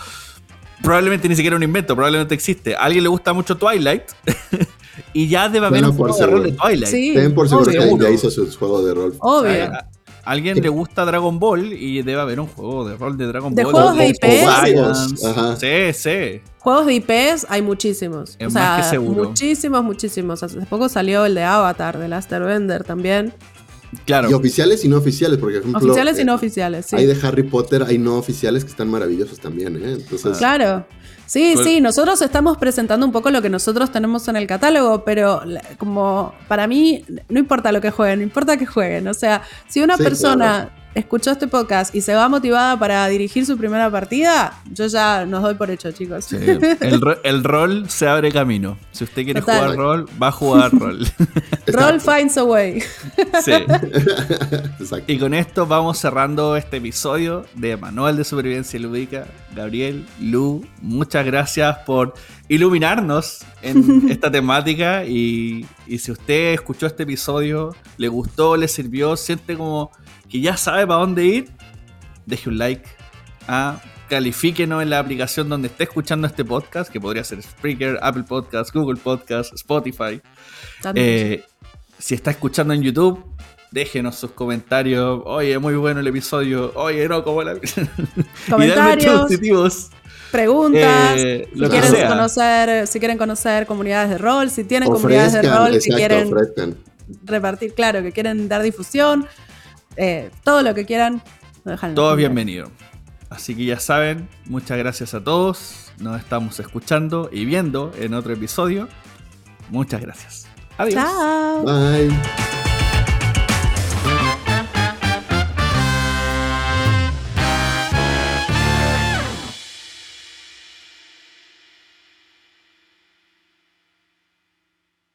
Probablemente ni siquiera un invento, probablemente existe. A alguien le gusta mucho Twilight y ya debe haber un por juego de rol de. Twilight. Sí, Ten por seguro que obvio. alguien ya hizo su juego de rol. Obvio. A a alguien le gusta Dragon Ball y debe haber un juego de rol de Dragon De Ball. juegos de o IPs. Science. Ajá. Sí, sí. Juegos de IPs hay muchísimos. Es o sea, más que seguro. muchísimos, muchísimos. Hace poco salió el de Avatar, de Laster Bender también. Claro. Y oficiales y no oficiales, porque por ejemplo, Oficiales y eh, no oficiales, sí. Hay de Harry Potter, hay no oficiales que están maravillosos también, ¿eh? Entonces, Claro. Sí, Pues- sí, nosotros estamos presentando un poco lo que nosotros tenemos en el catálogo, pero como para mí no importa lo que jueguen, no importa que jueguen. O sea, si una Sí, persona escuchó este podcast y se va motivada para dirigir su primera partida, yo ya nos doy por hecho, chicos. Sí. El, ro- el rol se abre camino. Si usted quiere Total. jugar rol, va a jugar rol. Roll finds a way. sí. exacto. Y con esto vamos cerrando este episodio de Manual de Supervivencia Lúdica. Gabriel, Lu, muchas gracias por iluminarnos en esta temática. Y, y si usted escuchó este episodio, le gustó, le sirvió, siente como que ya sabe para dónde ir, deje un like. ah, califíquenos en la aplicación donde esté escuchando este podcast, que podría ser Spreaker, Apple Podcast, Google Podcast, Spotify. Eh, si está escuchando en YouTube, déjenos sus comentarios. Oye, muy bueno el episodio. Oye, no, como la. Comentarios. Positivos. Preguntas. Eh, si quieren sea. conocer, si quieren conocer comunidades de rol, si tienen comunidades de rol, si exacto, quieren ofrezcan. repartir, claro, que quieren dar difusión, eh, todo lo que quieran, lo dejan comentarios. bienvenidos. Así que ya saben, muchas gracias a todos. Nos estamos escuchando y viendo en otro episodio. Muchas gracias. Adiós. Chao. Bye.